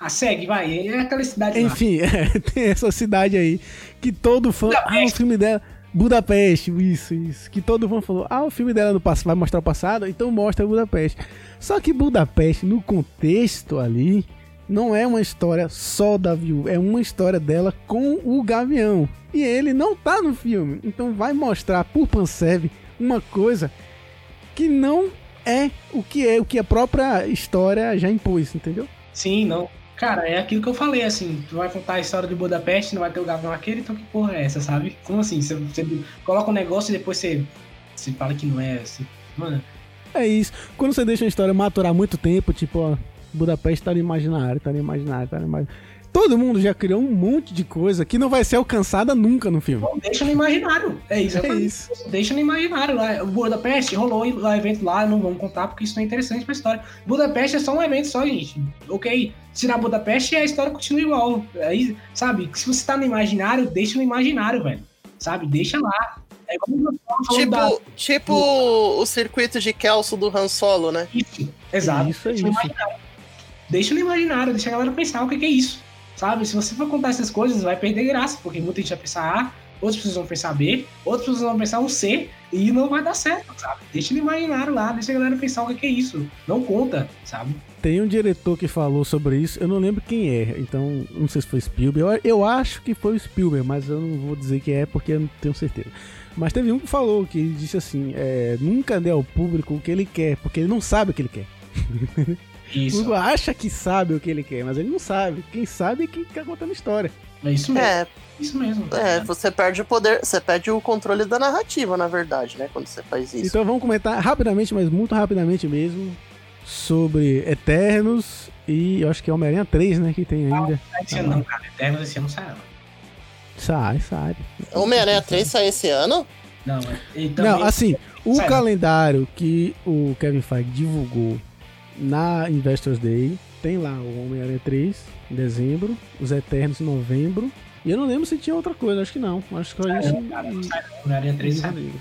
A segue, vai. É aquela cidade.
Enfim, [LAUGHS] é, tem essa cidade aí que todo fã. Ah, o filme dela. Budapeste, isso, isso. Que todo fã falou: ah, o filme dela no passado vai mostrar o passado, então mostra Budapeste. Só que Budapeste, no contexto ali, não é uma história só da viúva, é uma história dela com o Gavião. E ele não tá no filme. Então vai mostrar por Pansev uma coisa que não é o que é, o que a própria história já impôs, entendeu?
Sim, não. Cara, é aquilo que eu falei, assim, tu vai contar a história de Budapeste, não vai ter o Gavião Arqueiro, então que porra é essa, sabe? Como assim? Você, você coloca um negócio e depois você, você fala que não é, assim, mano...
É isso. Quando você deixa uma história maturar muito tempo, tipo, ó, Budapeste tá no imaginário, tá no imaginário, tá no imaginário. Todo mundo já criou um monte de coisa que não vai ser alcançada nunca no filme.
Não, deixa no imaginário. É isso.
É isso.
Deixa no imaginário. Lá, o Budapeste rolou o evento lá, não vamos contar porque isso não é interessante pra história. Budapeste é só um evento só, gente. Ok? Tirar Budapeste a história continua igual. Aí, sabe? Se você tá no imaginário, deixa no imaginário, velho. Sabe? Deixa lá. É
Tipo,
da-
tipo o circuito de Kelso do Han Solo, né?
Isso, exato.
Isso, é
deixa no
isso.
imaginário. Deixa no imaginário, deixa a galera pensar o que, que é isso. Sabe? Se você for contar essas coisas, vai perder graça, porque muita gente vai pensar A, outras pessoas vão pensar B, outras pessoas vão pensar um C, e não vai dar certo, sabe? Deixa no imaginário lá, deixa a galera pensar o que, é isso. Não conta, sabe?
Tem um diretor que falou sobre isso, eu não lembro quem é, então não sei se foi Spielberg. Eu, eu acho que foi o Spielberg, mas eu não vou dizer que é porque eu não tenho certeza. Mas teve um que falou, que disse assim: é, nunca dê ao público o que ele quer, porque ele não sabe o que ele quer. [LAUGHS] O
Isso.
público acha que sabe o que ele quer, mas ele não sabe. Quem sabe é quem tá contando a história.
É isso mesmo.
É,
Isso mesmo.
é, você perde o poder, você perde o controle da narrativa, na verdade, né? Quando você faz isso.
Então vamos comentar rapidamente, mas muito rapidamente mesmo, sobre Eternos e eu acho que é Homem-Aranha 3, né? Que tem ainda.
Esse ano não, cara. Eternos esse ano sai. não.
Sai, sai.
Homem-Aranha 3 sai esse ano?
Não, é. E também-
Não, assim, o
Sai, né?
calendário que o Kevin Feige divulgou na Investors Day tem lá o Homem-Aranha 3 em dezembro, os Eternos em novembro. E eu não lembro se tinha outra coisa, acho que não. Acho que
cara, não sai não. Homem-Aranha 3 sai.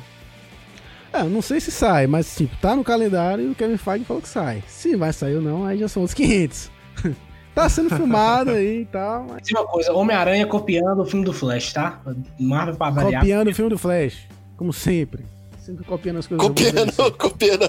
É, eu não sei se sai, mas tipo, tá no calendário e o Kevin Feige falou que sai. Se vai sair ou não, aí já são os 500. [LAUGHS] tá sendo filmado aí e tal, mas...
Uma coisa, Homem-Aranha copiando o filme do Flash, tá? Marvel pra variar.
Copiando o filme do Flash, como sempre. Sempre copiando as coisas.
Copiando, copiando.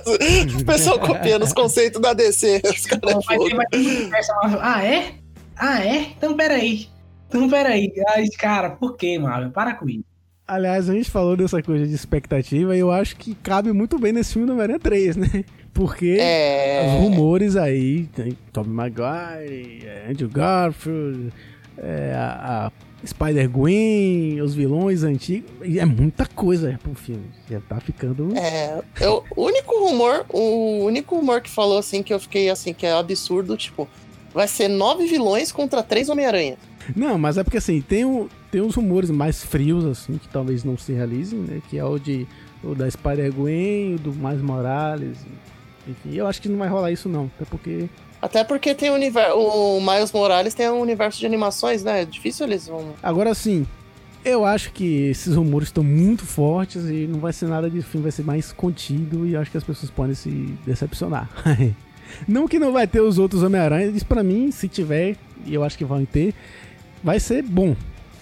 O pessoal copiando os [LAUGHS] conceitos da DC. Os caras é.
Ah, é? Ah, é? Então peraí. Então peraí. Ai, cara, por que, Marvel? Para com isso.
Aliás, a gente falou dessa coisa de expectativa e eu acho que cabe muito bem nesse filme do Homem-Aranha 3, né? Porque
É.
os rumores aí, tem Tobey Maguire, Andrew Garfield, é, a, a Spider-Gwen, os vilões antigos, e é muita coisa pro filme. Já tá ficando...
É, eu, o único rumor, o único rumor que falou assim que eu fiquei assim, que é absurdo, tipo, vai ser nove vilões contra três Homem-Aranha.
Não, mas é porque assim, tem, o, tem uns rumores mais frios, assim, que talvez não se realizem, né? Que é o de o da Spider-Gwen, o do Miles Morales, enfim, eu acho que não vai rolar isso não, até porque
Até porque tem o universo. O Miles Morales tem um universo de animações, né? É difícil eles vão.
Agora sim, eu acho que esses rumores estão muito fortes e não vai ser nada de filme, vai ser mais contido e acho que as pessoas podem se decepcionar. [LAUGHS] não que não vai ter os outros Homem-Aranha, isso pra mim, se tiver, e eu acho que vão ter, vai ser bom.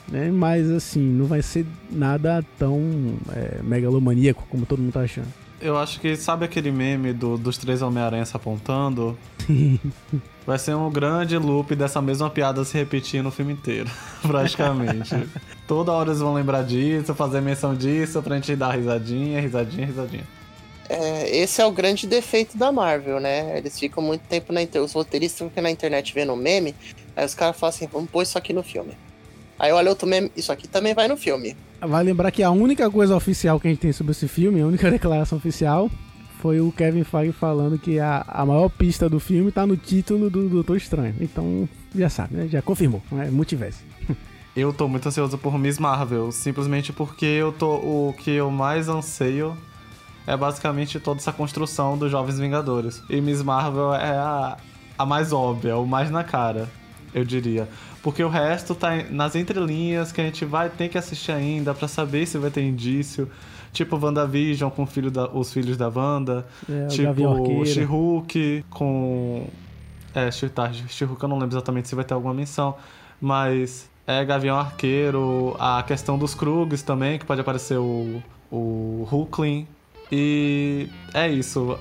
Né? Mas assim, não vai ser nada tão é, megalomaníaco como todo mundo tá achando.
Eu acho que, sabe aquele meme do- dos três Homem-Aranha se apontando? [LAUGHS] Vai ser um grande loop dessa mesma piada se repetir no filme inteiro, [LAUGHS] praticamente. Toda hora eles vão lembrar disso, fazer menção disso, pra gente dar risadinha, risadinha, risadinha.
É, esse é o grande defeito da Marvel, né? Eles ficam muito tempo na internet. Os roteiristas ficam na internet vendo meme. Aí os caras falam assim: vamos pôr isso aqui no filme. Aí olha outro meme, isso aqui também vai no filme.
Vai lembrar que a única coisa oficial que a gente tem sobre esse filme, a única [LAUGHS] declaração oficial, foi o Kevin Feige falando que a, a maior pista do filme tá no título do Doutor Estranho. Então, já sabe, né? Já confirmou. É multiverso. [LAUGHS]
Eu tô muito ansioso por Miss Marvel, simplesmente porque eu tô. O que eu mais anseio é basicamente toda essa construção dos Jovens Vingadores. E Miss Marvel é a, a mais óbvia, o mais na cara, eu diria. Porque o resto tá nas entrelinhas que a gente vai ter que assistir ainda pra saber se vai ter indício. Tipo WandaVision com filho da- os filhos da Wanda.
É,
tipo. She-Hulk com. É, tá, She-Hulk eu não lembro exatamente se vai ter alguma menção. Mas é Gavião Arqueiro, a questão dos Krugs também, que pode aparecer o, o Hulkling. E é isso.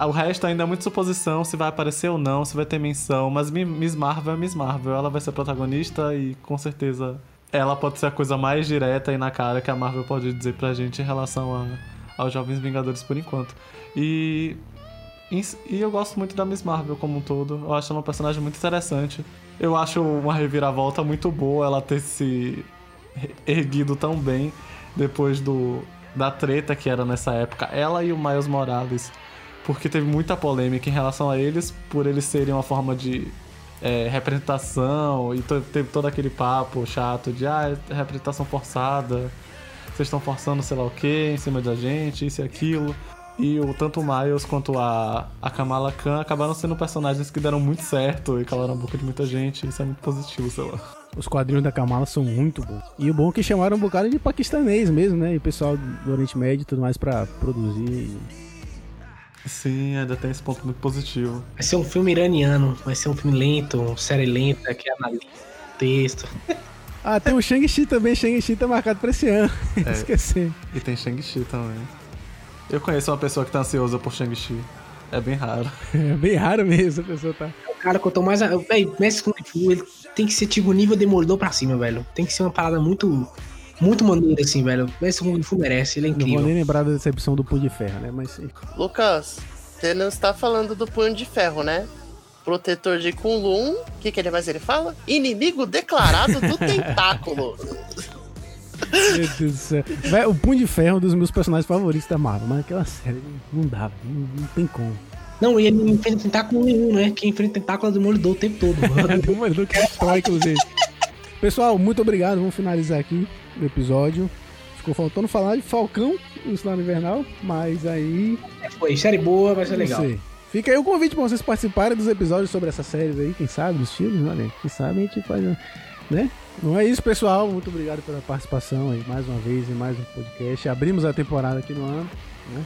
O resto ainda é muito suposição se vai aparecer ou não, se vai ter menção. Mas Mi- Miss Marvel é Miss Marvel. Ela vai ser protagonista e com certeza ela pode ser a coisa mais direta e na cara que a Marvel pode dizer pra gente em relação a, aos Jovens Vingadores por enquanto. E, e eu gosto muito da Miss Marvel como um todo. Eu acho ela um personagem muito interessante. Eu acho uma reviravolta muito boa ela ter se erguido tão bem depois do da treta que era nessa época. Ela e o Miles Morales. Porque teve muita polêmica em relação a eles, por eles serem uma forma de é, representação, e teve todo aquele papo chato de ah, é representação forçada, vocês estão forçando sei lá o que em cima da gente, isso e aquilo. E o, tanto o Miles quanto a, a Kamala Khan acabaram sendo personagens que deram muito certo e calaram a boca de muita gente, isso é muito positivo, sei lá.
Os quadrinhos da Kamala são muito bons. E o bom é que chamaram um bocado de paquistanês mesmo, né? E o pessoal do Oriente Médio e tudo mais pra produzir.
Sim, ainda tem esse ponto muito positivo.
Vai ser um filme iraniano, vai ser um filme lento, uma série lenta que analisa o texto.
Ah, tem o Shang-Chi também. Shang-Chi tá marcado pra esse ano. [LAUGHS]
É.
Esqueci.
E tem Shang-Chi também. Eu conheço uma pessoa que tá ansiosa por Shang-Chi. É bem raro. [LAUGHS]
É bem raro mesmo a pessoa tá.
O cara que eu tô mais. a- Véi, Messi Kung Fu, ele tem que ser tipo nível demolidor pra cima, velho. Tem que ser uma parada muito. Muito maneira, assim, velho. Messi Kung Fu merece, ele é
Não vou
incrível.
nem lembrar da decepção do Punho de Ferro, né? Mas
Lucas, você não está falando do punho de ferro, né? Protetor de Kunlun, o que, que ele mais ele fala? Inimigo declarado do [LAUGHS] tentáculo.
Meu Deus do céu. O Punho de Ferro é um dos meus personagens favoritos da Marvel, mas aquela série não dá, não, não tem como.
Não, e ele não enfrenta tentáculo nenhum, né? Quem enfrenta tentáculo é o demolidor o tempo todo.
um mandou [LAUGHS] que destrói, inclusive. Pessoal, muito obrigado. Vamos finalizar aqui o episódio. Ficou faltando falar de Falcão do Sinal Invernal, mas aí.
Foi, série boa, vai ser
não
legal.
sei. Fica aí o convite pra vocês participarem dos episódios sobre essas séries aí, quem sabe, dos filmes, olha. Quem sabe a gente faz. Né? Não é isso, pessoal. Muito obrigado pela participação aí mais uma vez em mais um podcast. Abrimos a temporada aqui no ano, né?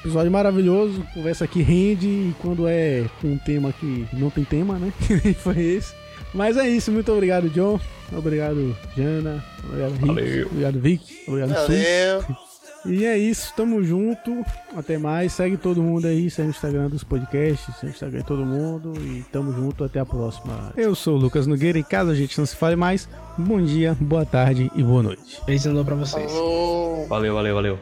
Episódio maravilhoso, conversa aqui rende e quando é com um tema que não tem tema, né? Que [LAUGHS] nem foi esse. Mas é isso, muito obrigado, John. Obrigado, Jana. Obrigado, Rick.
Valeu.
Obrigado, Vic. Obrigado, Sul.
Valeu.
E é isso, tamo junto. Até mais. Segue todo mundo aí, segue o Instagram dos podcasts, segue o Instagram de todo mundo. E tamo junto, até a próxima. Eu sou o Lucas Nogueira e caso a gente não se fale mais, bom dia, boa tarde e boa noite.
Novo pra vocês.
Falou.
Valeu, valeu, valeu.